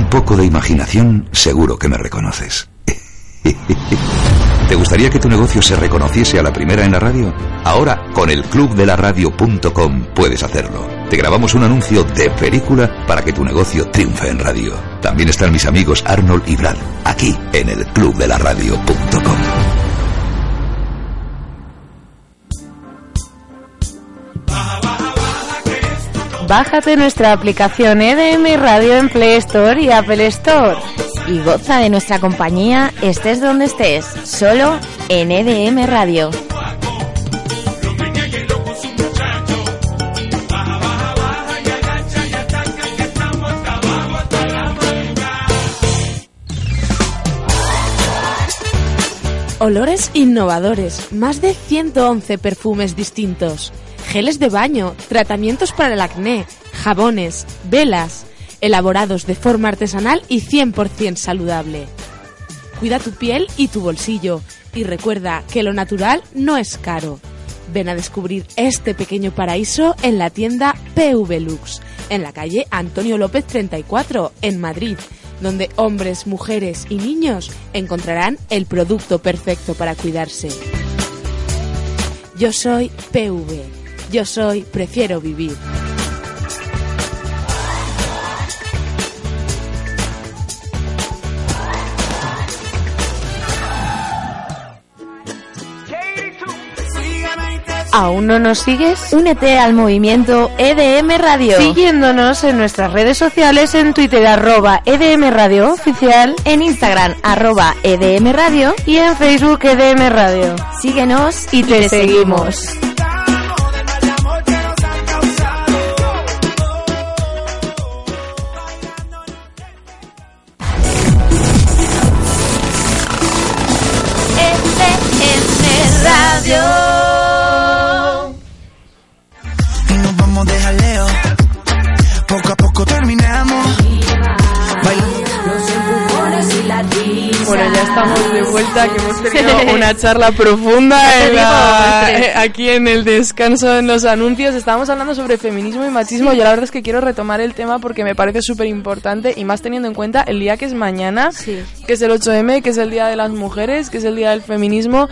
Poco de imaginación, seguro que me reconoces. ¿Te gustaría que tu negocio se reconociese a la primera en la radio? Ahora, con el clubdelaradio.com puedes hacerlo. Te grabamos un anuncio de película para que tu negocio triunfe en radio. También están mis amigos Arnold y Brad, aquí en el clubdelaradio.com. Bájate nuestra aplicación EDM Radio en Play Store y Apple Store. Y goza de nuestra compañía estés donde estés, solo en EDM Radio. Olores innovadores, más de 111 perfumes distintos, geles de baño, tratamientos para el acné, jabones, velas, elaborados de forma artesanal y 100% saludable. Cuida tu piel y tu bolsillo y recuerda que lo natural no es caro. Ven a descubrir este pequeño paraíso en la tienda PV Lux, en la calle Antonio López 34, en Madrid, donde hombres, mujeres y niños encontrarán el producto perfecto para cuidarse. Yo soy PV. Yo soy Prefiero Vivir. ¿Aún no nos sigues? Únete al movimiento EDM Radio. Siguiéndonos en nuestras redes sociales en Twitter arroba EDM Radio Oficial, en Instagram arroba EDM Radio y en Facebook EDM Radio. Síguenos y te seguimos. Charla profunda en la- eh, aquí en el descanso en los anuncios. Estábamos hablando sobre feminismo y machismo. Yo la verdad es que quiero retomar el tema porque me parece súper importante y más teniendo en cuenta el día que es mañana, que es el 8M, que es el Día de las Mujeres, que es el Día del Feminismo.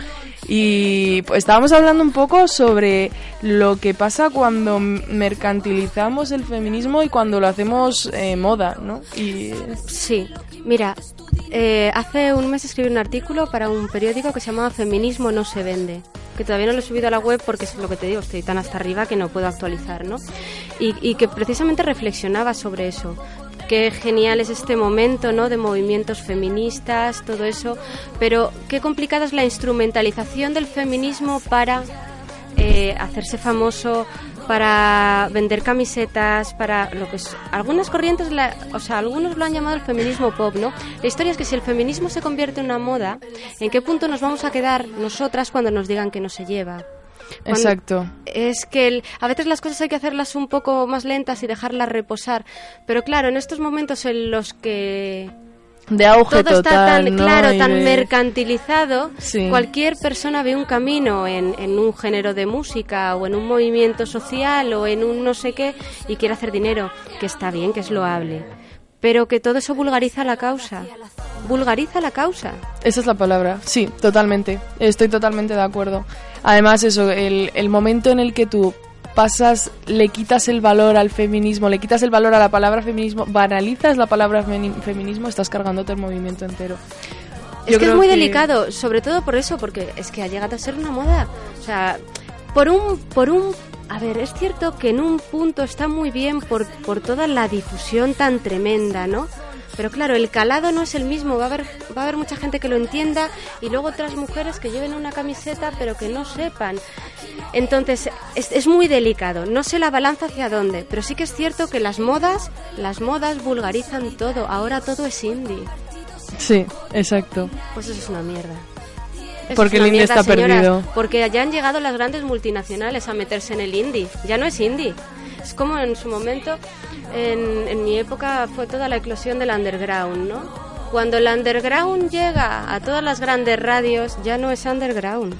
Y pues, estábamos hablando un poco sobre lo que pasa cuando mercantilizamos el feminismo y cuando lo hacemos eh, moda, ¿no? Y Sí, mira, eh, hace un mes escribí un artículo para un periódico que se llamaba Feminismo no se vende, que todavía no lo he subido a la web porque es lo que te digo, estoy tan hasta arriba que no puedo actualizar, ¿no? Y, que precisamente reflexionaba sobre eso. Qué genial es este momento, ¿no? De movimientos feministas, todo eso, pero qué complicada es la instrumentalización del feminismo para eh, hacerse famoso, para vender camisetas, para lo que es, algunas corrientes, la- o sea, algunos lo han llamado el feminismo pop, ¿no? La historia es que si el feminismo se convierte en una moda, ¿en qué punto nos vamos a quedar nosotras cuando nos digan que no se lleva? Cuando- Exacto. Es que el- a veces las cosas hay que hacerlas un poco más lentas y dejarlas reposar, pero claro, en estos momentos en los que de auge todo está total, tan ¿no? claro, Y tan de- mercantilizado, Sí. cualquier persona ve un camino en, en un género de música o en un movimiento social o en un no sé qué y quiere hacer dinero, que está bien, que es loable, pero que todo eso vulgariza la causa, vulgariza la causa. Esa es la palabra, sí, totalmente. Estoy totalmente de acuerdo. Además, eso, el, el momento en el que tú pasas, le quitas el valor al feminismo, le quitas el valor a la palabra feminismo, banalizas la palabra femi- feminismo, estás cargándote el movimiento entero. Es que es muy que- delicado, sobre todo por eso, porque es que ha llegado a ser una moda. O sea, por un, por un, a ver, es cierto que en un punto está muy bien por, por toda la difusión tan tremenda, ¿no? Pero claro, el calado no es el mismo, va a haber, va a haber mucha gente que lo entienda y luego otras mujeres que lleven una camiseta pero que no sepan. Entonces, es, es muy delicado, no sé la balanza hacia dónde, pero sí que es cierto que las modas, las modas vulgarizan todo, ahora todo es indie. Sí, exacto. Pues eso es una mierda. Eso Porque es una el indie mierda, está señoras, perdido. Porque ya han llegado las grandes multinacionales a meterse en el indie. Ya no es indie. Es como en su momento, en, en mi época fue toda la eclosión del underground, ¿no? Cuando el underground llega a todas las grandes radios, ya no es underground.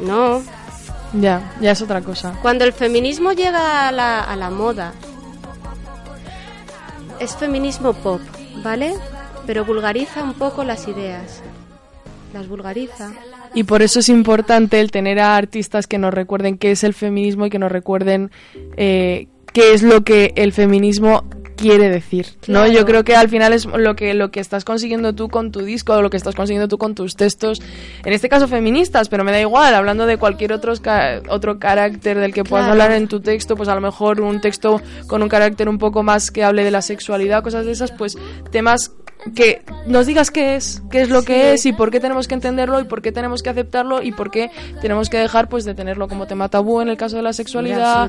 No. Ya, ya es otra cosa. Cuando el feminismo llega a la, a la moda, es feminismo pop, ¿vale? Pero vulgariza un poco las ideas. Las vulgariza. Y por eso es importante el tener a artistas que nos recuerden qué es el feminismo y que nos recuerden eh, qué es lo que el feminismo quiere decir, ¿no? Claro. Yo creo que al final es lo que lo que estás consiguiendo tú con tu disco, lo que estás consiguiendo tú con tus textos, en este caso feministas, pero me da igual, hablando de cualquier otro otro carácter del que puedas Claro. hablar en tu texto, pues a lo mejor un texto con un carácter un poco más que hable de la sexualidad, cosas de esas, pues temas que nos digas qué es, qué es lo que es y por qué tenemos que entenderlo y por qué tenemos que aceptarlo y por qué tenemos que dejar pues de tenerlo como tema tabú en el caso de la sexualidad,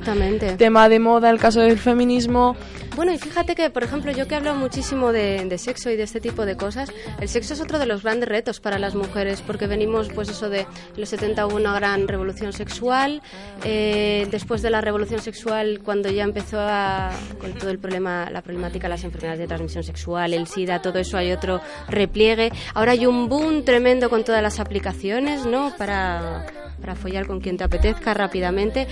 tema de moda en el caso del feminismo. Bueno, y fíjate que, por ejemplo, yo que hablo muchísimo de, sexo y de este tipo de cosas, el sexo es otro de los grandes retos para las mujeres, porque venimos, pues eso de los 70 hubo una gran revolución sexual, eh, después de la revolución sexual, cuando ya empezó a, con todo el problema, la problemática las enfermedades de transmisión sexual, el SIDA, todo eso hay otro repliegue. Ahora hay un boom tremendo con todas las aplicaciones, ¿no? Para, para follar con quien te apetezca rápidamente.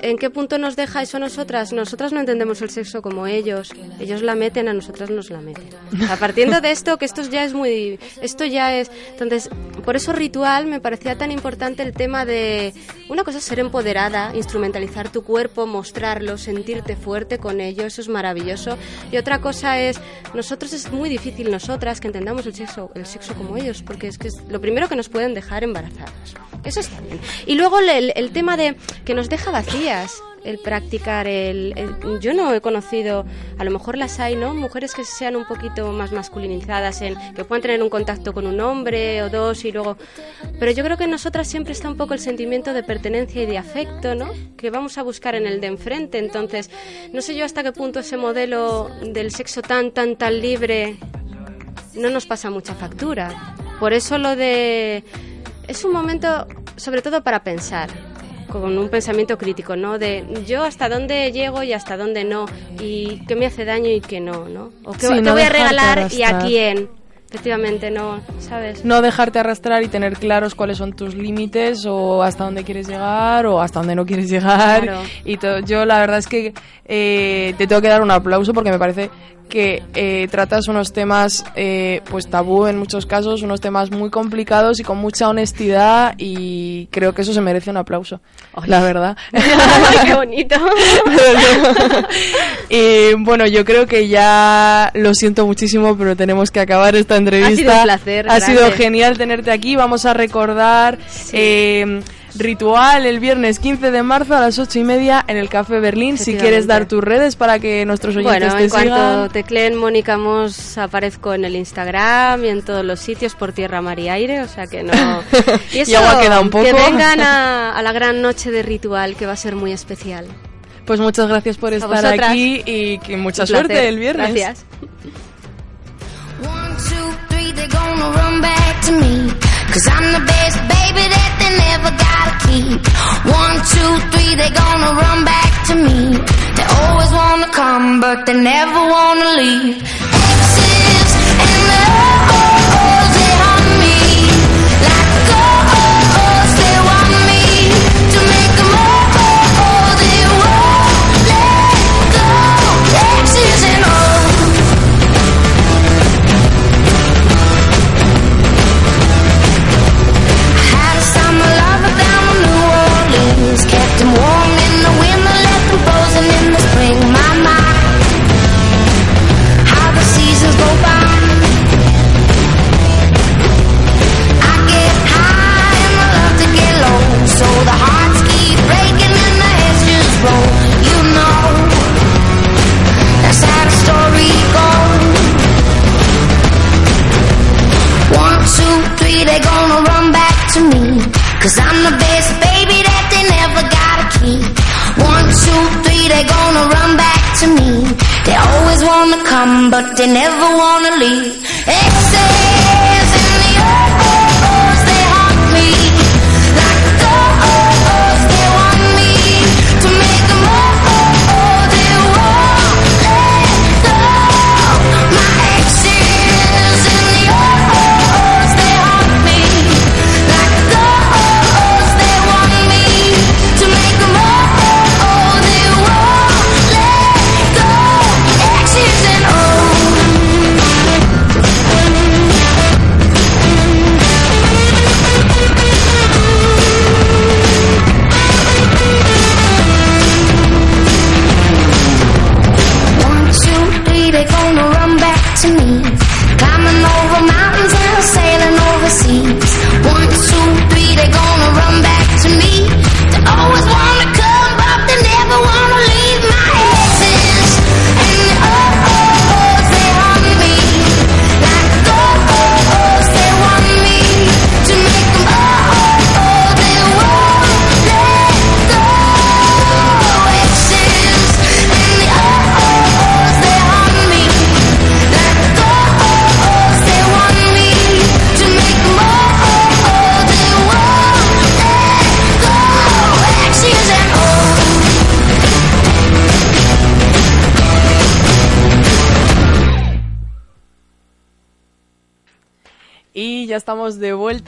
¿En qué punto nos deja eso a nosotras? Nosotras no entendemos el sexo como ellos. Ellos la meten, a nosotras nos la meten. Sea, partiendo de esto, que esto ya es muy... Esto ya es... Entonces, por eso ritual me parecía tan importante el tema de... Una cosa es ser empoderada, instrumentalizar tu cuerpo, mostrarlo, sentirte fuerte con ello, eso es maravilloso. Y otra cosa es, nosotros es muy difícil, nosotras, que entendamos el sexo, el sexo como ellos, porque es que es lo primero que nos pueden dejar embarazadas. Eso está bien. Y luego el, el tema de que nos deja vacías el practicar el, yo no he conocido a lo mejor las hay no mujeres que sean un poquito más masculinizadas en que puedan tener un contacto con un hombre o dos y luego pero yo creo que en nosotras siempre está un poco el sentimiento de pertenencia y de afecto no que vamos a buscar en el de enfrente entonces no sé yo hasta qué punto ese modelo del sexo tan tan tan libre no nos pasa mucha factura. Por eso lo de... Es un momento sobre todo para pensar, con un pensamiento crítico, ¿no? De yo hasta dónde llego y hasta dónde no, y qué me hace daño y qué no, ¿no? O qué, Sí, no voy a regalar y a quién. Efectivamente, no, ¿sabes? No dejarte arrastrar y tener claros cuáles son tus límites o hasta dónde quieres llegar o hasta dónde no quieres llegar. Claro. Y yo la verdad es que eh, te tengo que dar un aplauso porque me parece que eh, tratas unos temas eh, pues tabú en muchos casos, unos temas muy complicados y con mucha honestidad y creo que eso se merece un aplauso, la verdad. qué bonito. y bueno, yo creo que ya lo siento muchísimo, pero tenemos que acabar esta entrevista. Ha sido un placer, Ha sido genial tenerte aquí. Vamos a recordar eh, ritual el viernes 15 de marzo a las ocho y media en el Café Berlín. Si quieres dar tus redes para que nuestros oyentes Bueno, te en cuanto tecleen Mónica Mos aparezco en el Instagram y en todos los sitios por tierra, mar y aire, o sea que no... Y eso, Y agua queda un poco. que vengan a, a la gran noche de ritual que va a ser muy especial. Pues muchas gracias por estar vosotras. aquí y que mucha Un suerte placer. el viernes. Gracias. Cause I'm the best baby that they never gotta keep. One, two, three, they're gonna run back to me. They always wanna come, but they never wanna leave. Exes and the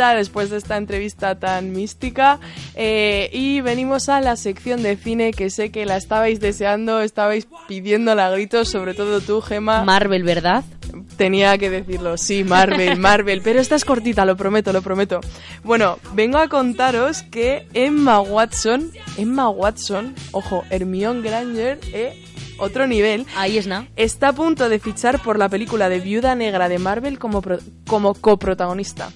vuelta después de esta entrevista tan mística. Eh, y venimos a la sección de cine que sé que la estabais deseando, estabais pidiendo a gritos, sobre todo tú, Gema. Marvel, ¿verdad? Tenía que decirlo, sí, Marvel, Marvel. Pero esta es cortita, lo prometo, lo prometo. Bueno, vengo a contaros que Emma Watson, Emma Watson, ojo, Hermione Granger, eh, otro nivel. Ahí es nada. Está a punto de fichar por la película de Viuda Negra de Marvel como, pro- como coprotagonista.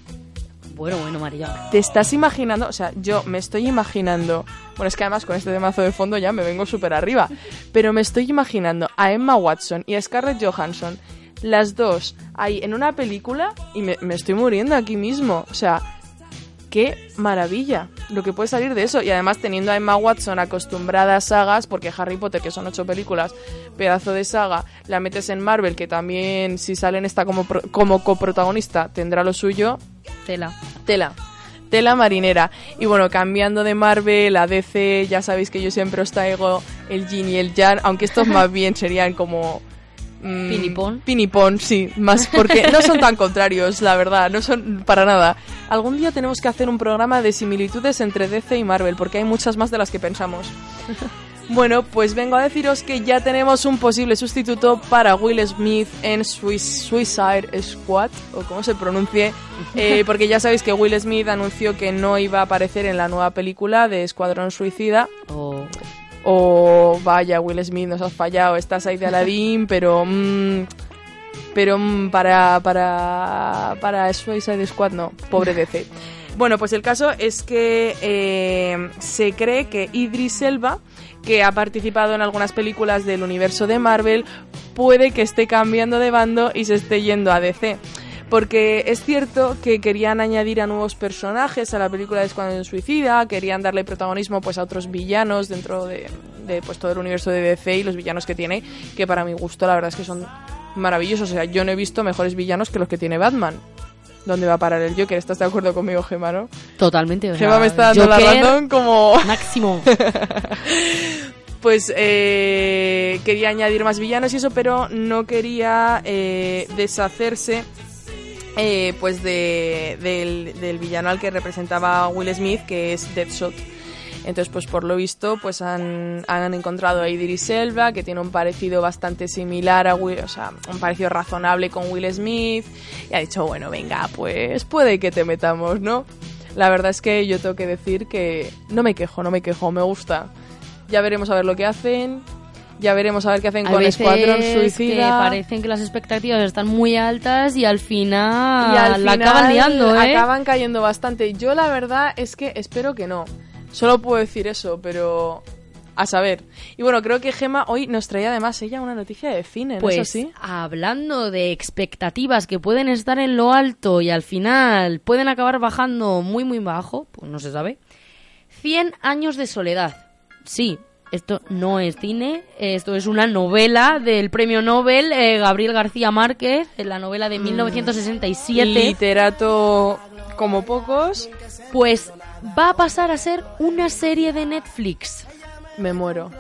Bueno, bueno, María. ¿Te estás imaginando? O sea, yo me estoy imaginando. Bueno, es que además con este temazo de fondo ya me vengo súper arriba. Pero me estoy imaginando a Emma Watson y a Scarlett Johansson, las dos ahí en una película y me, me estoy muriendo aquí mismo. O sea, qué maravilla lo que puede salir de eso. Y además teniendo a Emma Watson acostumbrada a sagas, porque Harry Potter, que son ocho películas, pedazo de saga, la metes en Marvel, que también si sale en esta como, como coprotagonista tendrá lo suyo. Tela. Tela. Tela marinera. Y bueno, cambiando de Marvel a DC, ya sabéis que yo siempre os traigo el yin y el yang, aunque estos más bien serían como... mm, Pinipón. Pinipón, sí, más porque no son tan contrarios, la verdad, no son para nada. Algún día tenemos que hacer un programa de similitudes entre DC y Marvel, porque hay muchas más de las que pensamos. Bueno, pues vengo a deciros que ya tenemos un posible sustituto para Will Smith en Suicide Squad, o como se pronuncie, eh, porque ya sabéis que Will Smith anunció que no iba a aparecer en la nueva película de Escuadrón Suicida. O O vaya, Will Smith, nos has fallado, estás ahí de Aladdin, pero... mm, pero mm, para, para, para Suicide Squad no, pobre DC. Bueno, pues el caso es que eh, se cree que Idris Elba, que ha participado en algunas películas del universo de Marvel, puede que esté cambiando de bando y se esté yendo a DC. Porque es cierto que querían añadir a nuevos personajes a la película de Escuadrón Suicida, querían darle protagonismo pues a otros villanos dentro de, pues, todo el universo de DC y los villanos que tiene, que para mi gusto la verdad es que son maravillosos. O sea, yo no he visto mejores villanos que los que tiene Batman. ¿Dónde va a parar el Joker? ¿Estás de acuerdo conmigo, Gemma, no? Totalmente. o Gemma me está dando la Joker, razón como... Máximo. pues eh, quería añadir más villanos y eso, pero no quería eh, deshacerse eh, pues de, del, del villano al que representaba Will Smith, que es Deadshot. Entonces, pues por lo visto, pues han, han encontrado a Idris Elba, que tiene un parecido bastante similar a Will, o sea, un parecido razonable con Will Smith, y ha dicho, bueno, venga, pues puede que te metamos, ¿no? La verdad es que yo tengo que decir que no me quejo, no me quejo, me gusta. Ya veremos a ver lo que hacen, ya veremos a ver qué hacen Hay con Escuadrón que Suicida. parecen que las expectativas están muy altas y al final, y al la final acaban liando, ¿eh? acaban cayendo bastante. Yo la verdad es que espero que no. Solo puedo decir eso, pero a saber. Y bueno, creo que Gema hoy nos traía además ella una noticia de cine, ¿no Pues es así? hablando de expectativas que pueden estar en lo alto y al final pueden acabar bajando muy muy bajo, pues no se sabe. 100 años de soledad. Sí, esto no es cine, esto es una novela del premio Nobel eh, Gabriel García Márquez, en la novela de 1967. Literato como pocos. Pues va a pasar a ser una serie de Netflix. Me muero.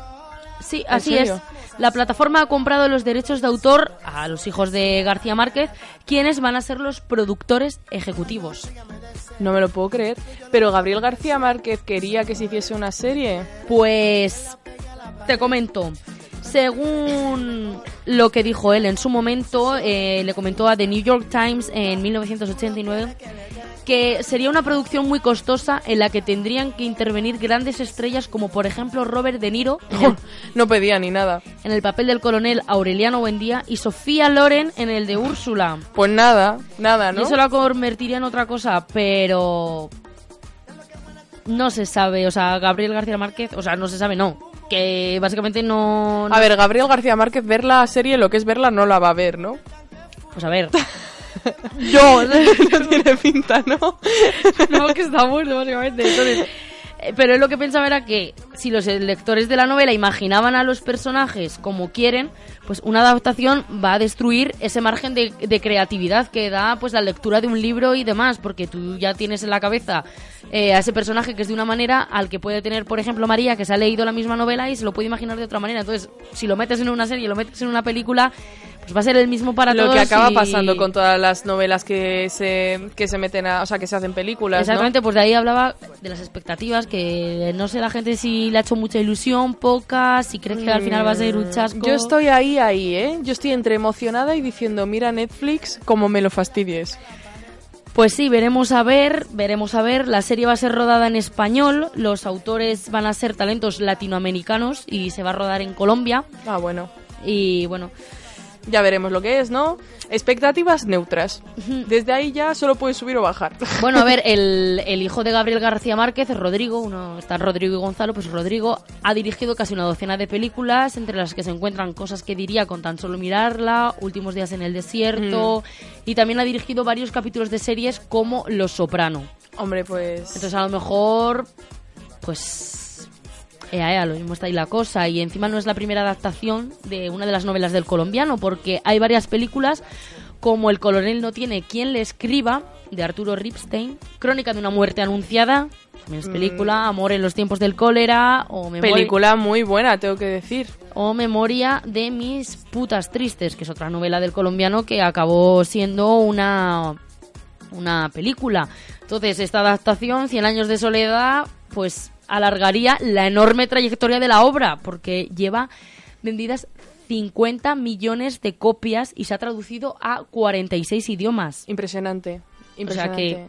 Sí, ¿En así es. La plataforma ha comprado los derechos de autor a los hijos de García Márquez, quienes van a ser los productores ejecutivos. No me lo puedo creer. Pero Gabriel García Márquez quería que se hiciese una serie. Pues te comento. Según lo que dijo él en su momento, eh, le comentó a The New York Times en 1989 que sería una producción muy costosa en la que tendrían que intervenir grandes estrellas como por ejemplo Robert De Niro el, No pedía ni nada. en el papel del coronel Aureliano Buendía y Sofía Loren en el de Úrsula. Pues nada, nada, ¿no? Y eso la convertiría en otra cosa, pero no se sabe, o sea, Gabriel García Márquez, o sea, no se sabe, no, que básicamente no... A ver, Gabriel García Márquez, ver la serie, lo que es verla, no la va a ver, ¿no? Pues a ver. Yo, no tiene pinta, ¿no? no, que está básicamente. Entonces, eh, pero él lo que pensaba era que si los lectores de la novela imaginaban a los personajes como quieren, pues una adaptación va a destruir ese margen de, de creatividad que da pues la lectura de un libro y demás, porque tú ya tienes en la cabeza eh, a ese personaje que es de una manera al que puede tener, por ejemplo, María, que se ha leído la misma novela y se lo puede imaginar de otra manera. Entonces, si lo metes en una serie lo metes en una película, pues va a ser el mismo para lo todos. que acaba y- pasando con todas las novelas que se, que se meten a, o sea, que se hacen películas, ¿no? Exactamente, pues de ahí hablaba de las expectativas, que no sé la gente si le ha hecho mucha ilusión, poca, si crees que al final va a ser un chasco. Yo estoy ahí, ahí, ¿eh? Yo estoy entre emocionada y diciendo, mira Netflix, como me lo fastidies. Pues sí, veremos a ver, veremos a ver. La serie va a ser rodada en español, los autores van a ser talentos latinoamericanos y se va a rodar en Colombia. Ah, bueno. Y bueno, Ya veremos lo que es, ¿no? Expectativas neutras. Desde ahí ya solo puedes subir o bajar. Bueno, a ver, el, el hijo de Gabriel García Márquez, Rodrigo, uno está Rodrigo y Gonzalo, pues Rodrigo ha dirigido casi una docena de películas, entre las que se encuentran cosas que diría con tan solo mirarla, Últimos días en el desierto, y también ha dirigido varios capítulos de series como Los Soprano. Hombre, pues... Entonces a lo mejor, pues... Ea, ea, lo mismo está ahí la cosa. Y encima no es la primera adaptación de una de las novelas del colombiano, porque hay varias películas como El coronel no tiene quien le escriba, de Arturo Ripstein, Crónica de una muerte anunciada, también es Mm. película, Amor en los tiempos del cólera, o Memoria, Película muy buena, tengo que decir. o Memoria de mis putas tristes, que es otra novela del colombiano que acabó siendo una, una película. Entonces, esta adaptación, Cien años de soledad, pues alargaría la enorme trayectoria de la obra, porque lleva vendidas 50 millones de copias y se ha traducido a 46 idiomas. Impresionante. O sea Impresionante. que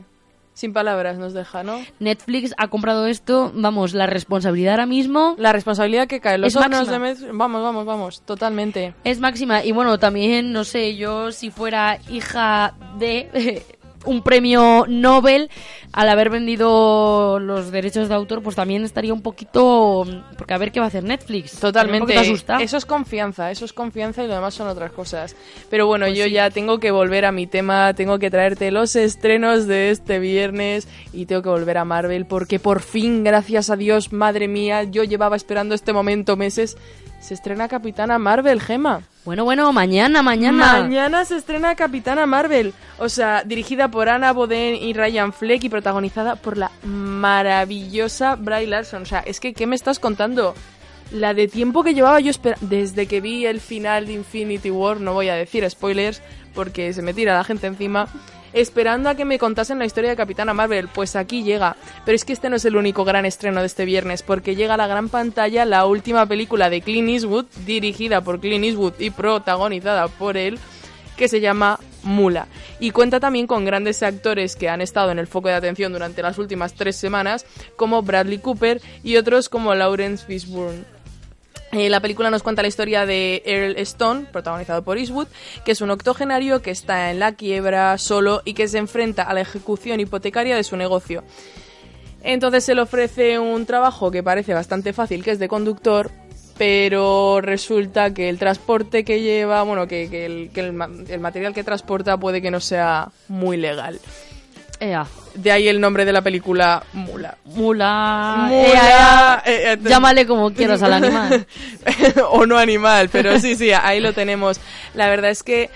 Sin palabras nos deja, ¿no? Netflix ha comprado esto, vamos, la responsabilidad ahora mismo La responsabilidad que cae los hombros de Met- Vamos, vamos, vamos. Totalmente. Es máxima. Y bueno, también, no sé, yo si fuera hija de un premio Nobel, al haber vendido los derechos de autor, pues también estaría un poquito... Porque a ver qué va a hacer Netflix. Totalmente. Eso es confianza, eso es confianza y lo demás son otras cosas. Pero bueno, yo ya tengo que volver a mi tema, tengo que traerte los estrenos de este viernes y tengo que volver a Marvel porque por fin, gracias a Dios, madre mía, yo llevaba esperando este momento meses. Se estrena Capitana Marvel, Gema. Bueno, bueno, mañana, mañana. Mañana se estrena Capitana Marvel. O sea, dirigida por Anna Boden y Ryan Fleck y protagonizada por la maravillosa Bry Larson. O sea, es que, ¿qué me estás contando? La de tiempo que llevaba yo esperando. Desde que vi el final de Infinity War, no voy a decir spoilers porque se me tira la gente encima. Esperando a que me contasen la historia de Capitana Marvel, pues aquí llega. Pero es que este no es el único gran estreno de este viernes, porque llega a la gran pantalla la última película de Clint Eastwood, dirigida por Clint Eastwood y protagonizada por él, que se llama Mula. Y cuenta también con grandes actores que han estado en el foco de atención durante las últimas tres semanas, como Bradley Cooper y otros como Lawrence Fishburne. Eh, la película nos cuenta la historia de Earl Stone, protagonizado por Eastwood, que es un octogenario que está en la quiebra solo y que se enfrenta a la ejecución hipotecaria de su negocio. Entonces se le ofrece un trabajo que parece bastante fácil, que es de conductor, pero resulta que el transporte que lleva, bueno, que, el material que transporta puede que no sea muy legal. Ea. De ahí el nombre de la película Mula. Mula. Mula. Ea, eh, eh, Llámale como quieras al animal. o no animal, pero sí, sí, ahí lo tenemos. La verdad es que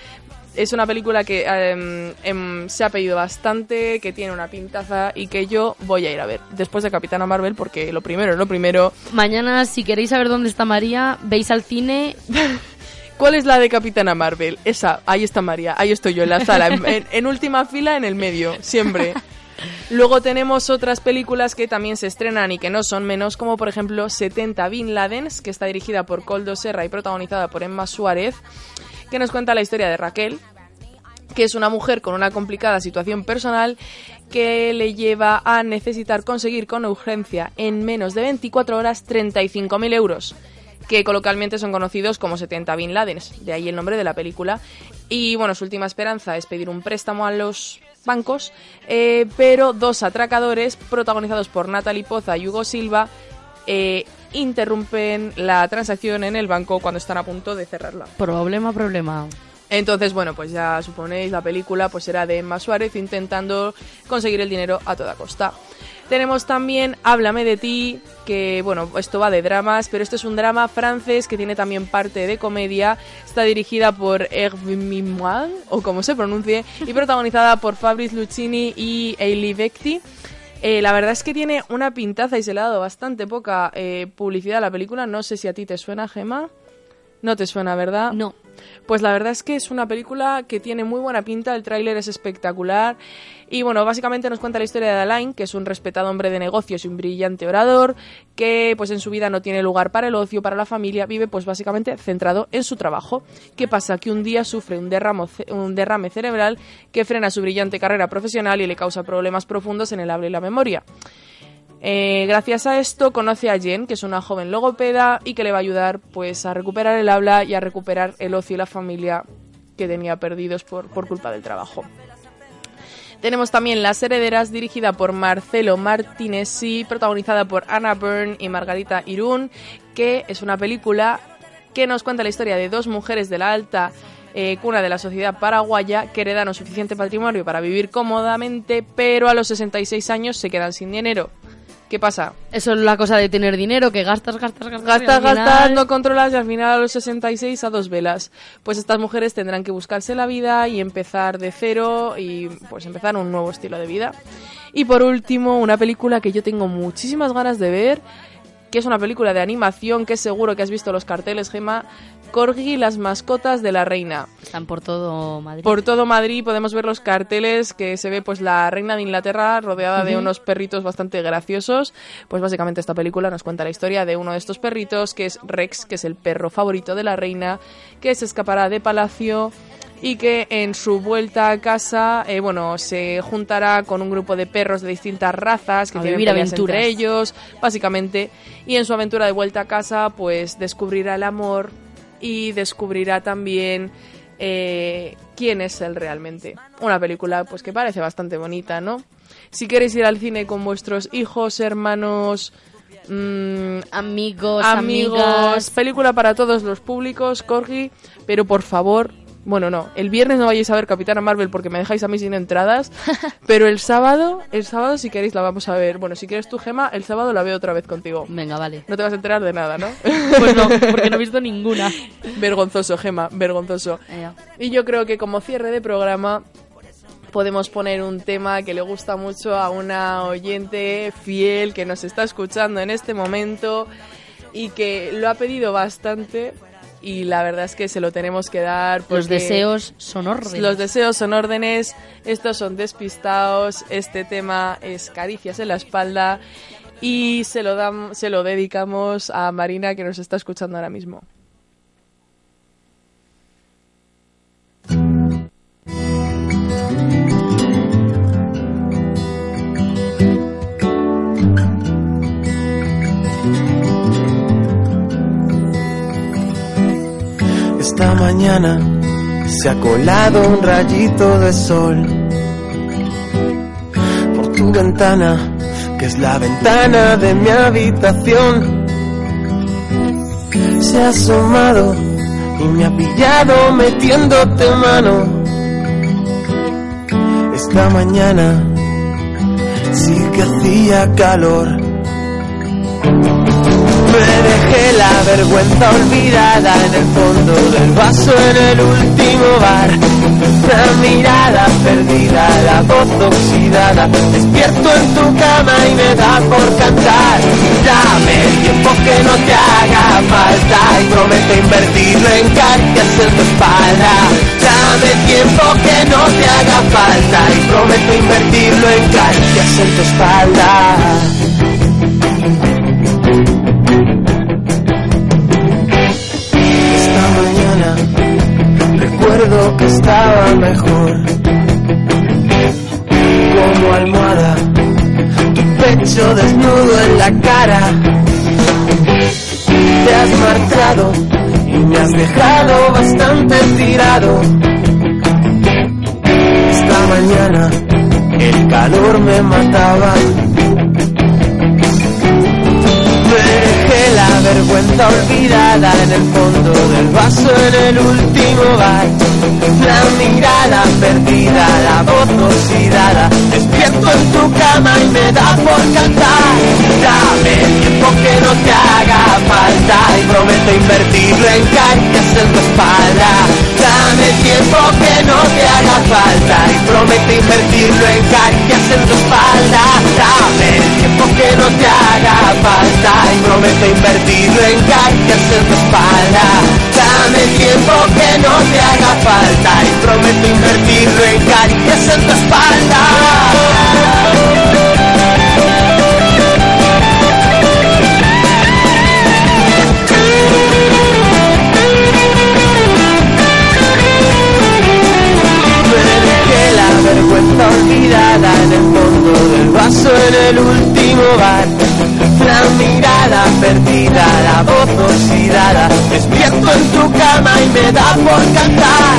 es una película que em, em, se ha pedido bastante, que tiene una pintaza y que yo voy a ir a ver después de Capitana Marvel porque lo primero, lo primero... Mañana, si queréis saber dónde está María, veis al cine. ¿Cuál es la de Capitana Marvel? Esa, ahí está María, ahí estoy yo en la sala, en, última fila, en el medio, siempre. Luego tenemos otras películas que también se estrenan y que no son menos, como por ejemplo 70 Bin Ladens, que está dirigida por Coldo Serra y protagonizada por Emma Suárez, que nos cuenta la historia de Raquel, que es una mujer con una complicada situación personal que le lleva a necesitar conseguir con urgencia en menos de 24 horas 35.000 euros que coloquialmente son conocidos como 70 Bin Ladens, de ahí el nombre de la película. Y bueno, su última esperanza es pedir un préstamo a los bancos, eh, pero dos atracadores, protagonizados por Natalie Poza y Hugo Silva, eh, interrumpen la transacción en el banco cuando están a punto de cerrarla. Problema, problema. Entonces, bueno, pues ya suponéis, la película pues será de Emma Suárez intentando conseguir el dinero a toda costa. Tenemos también Háblame de ti, que bueno, esto va de dramas, pero esto es un drama francés que tiene también parte de comedia. Está dirigida por Hervé Mimoine, o como se pronuncie, y protagonizada por Fabrice Lucchini y Eili Vecti. Eh, la verdad es que tiene una pintaza y se le ha dado bastante poca eh, publicidad a la película. No sé si a ti te suena, Gema. No te suena, ¿verdad? No. Pues la verdad es que es una película que tiene muy buena pinta, el tráiler es espectacular y bueno, básicamente nos cuenta la historia de Alain, que es un respetado hombre de negocios y un brillante orador, que pues en su vida no tiene lugar para el ocio, para la familia, vive pues básicamente centrado en su trabajo. ¿Qué pasa? Que un día sufre un, un derrame cerebral que frena su brillante carrera profesional y le causa problemas profundos en el habla y la memoria. Eh, gracias a esto conoce a Jen, que es una joven logopeda y que le va a ayudar pues a recuperar el habla y a recuperar el ocio y la familia que tenía perdidos por, por culpa del trabajo. Tenemos también Las Herederas, dirigida por Marcelo Martinesi, protagonizada por Anna Byrne y Margarita Irún, que es una película que nos cuenta la historia de dos mujeres de la alta eh, cuna de la sociedad paraguaya que heredan suficiente patrimonio para vivir cómodamente, pero a los 66 años se quedan sin dinero. ¿Qué pasa? Eso es la cosa de tener dinero, que gastas, gastas, gastas. Gastas, final- gastas, no controlas y al final a los 66 a dos velas. Pues estas mujeres tendrán que buscarse la vida y empezar de cero y pues empezar un nuevo estilo de vida. Y por último, una película que yo tengo muchísimas ganas de ver, que es una película de animación que seguro que has visto los carteles, Gema, Corgi y las mascotas de la reina. Están por todo Madrid. Por todo Madrid podemos ver los carteles que se ve pues la reina de Inglaterra rodeada de unos perritos bastante graciosos. Pues básicamente esta película nos cuenta la historia de uno de estos perritos que es Rex, que es el perro favorito de la reina, que se escapará de palacio y que en su vuelta a casa, eh, bueno, se juntará con un grupo de perros de distintas razas que A tienen vivir aventuras. entre ellos, básicamente, y en su aventura de vuelta a casa, pues descubrirá el amor y descubrirá también eh, quién es él realmente. Una película pues que parece bastante bonita, ¿no? Si queréis ir al cine con vuestros hijos, hermanos, mm, amigos, amigos, amigas. película para todos los públicos, Corgi, pero por favor, bueno, no, el viernes no vayáis a ver Capitana Marvel porque me dejáis a mí sin entradas, pero el sábado, el sábado si queréis la vamos a ver. Bueno, si quieres tú, Gema, el sábado la veo otra vez contigo. Venga, vale. No te vas a enterar de nada, ¿no? Pues no, porque no he visto ninguna. Vergonzoso, Gema, vergonzoso. Y yo creo que como cierre de programa podemos poner un tema que le gusta mucho a una oyente fiel que nos está escuchando en este momento y que lo ha pedido bastante y la verdad es que se lo tenemos que dar Los deseos son órdenes. Los deseos son órdenes, estos son despistados, este tema es caricias en la espalda y se lo, dam- se lo dedicamos a Marina que nos está escuchando ahora mismo. Esta mañana se ha colado un rayito de sol por tu ventana, que es la ventana de mi habitación. Se ha asomado y me ha pillado metiéndote mano. Esta mañana sí que hacía calor. La vergüenza olvidada en el fondo del vaso en el último bar. La mirada perdida, la voz oxidada. Despierto en tu cama y me da por cantar. Dame el tiempo que no te haga falta y prometo invertirlo en caricias en tu espalda. Dame tiempo que no te haga falta y prometo invertirlo en caricias en tu espalda. Que estaba mejor. Como almohada, tu pecho desnudo en la cara. Te has marchado y me has dejado bastante tirado. Esta mañana el calor me mataba. Vergüenza olvidada en el fondo del vaso en el último bar. La mirada perdida, la voz oxidada. Despierto en tu cama y me da por cantar. Dame tiempo que no te haga falta y prometo invertirlo en caricias en tu espalda. Dame tiempo que no te haga falta y prometo invertirlo en caricias en tu espalda. Dame tiempo que no te haga falta y prometo invertirlo en caricias en tu espalda. Dame tiempo que no te haga falta y prometo invertirlo en caricias en tu espalda. La vergüenza olvidada en el fondo del vaso en el último bar. La mirada perdida, la voz oxidada. Despierto en tu cama y me da por cantar.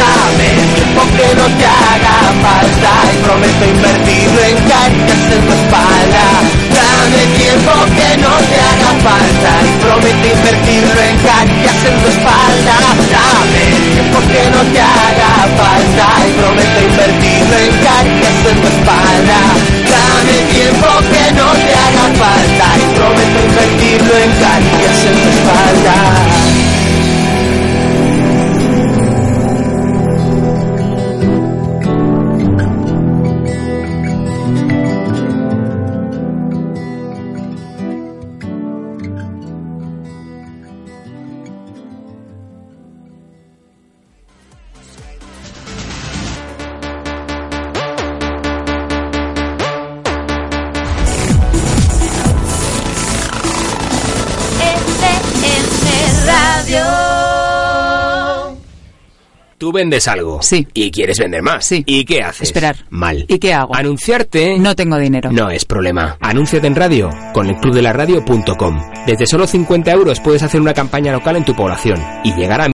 Dame tiempo que no te haga falta y prometo invertirlo en caricias en tu espalda. Dame tiempo que no te haga falta y prometo invertirlo en caricias en tu espalda. Dame tiempo que no te haga falta y prometo invertirlo en caricias en tu espalda. Dame tiempo que no te haga falta y prometo invertirlo en caricias en tu espalda. Vendes algo. Sí. Y quieres vender más. Sí. ¿Y qué haces? Esperar. Mal. ¿Y qué hago? Anunciarte. No tengo dinero. No es problema. Anúnciate en radio con el clubdelaradio.com. Desde solo 50 euros puedes hacer una campaña local en tu población y llegar a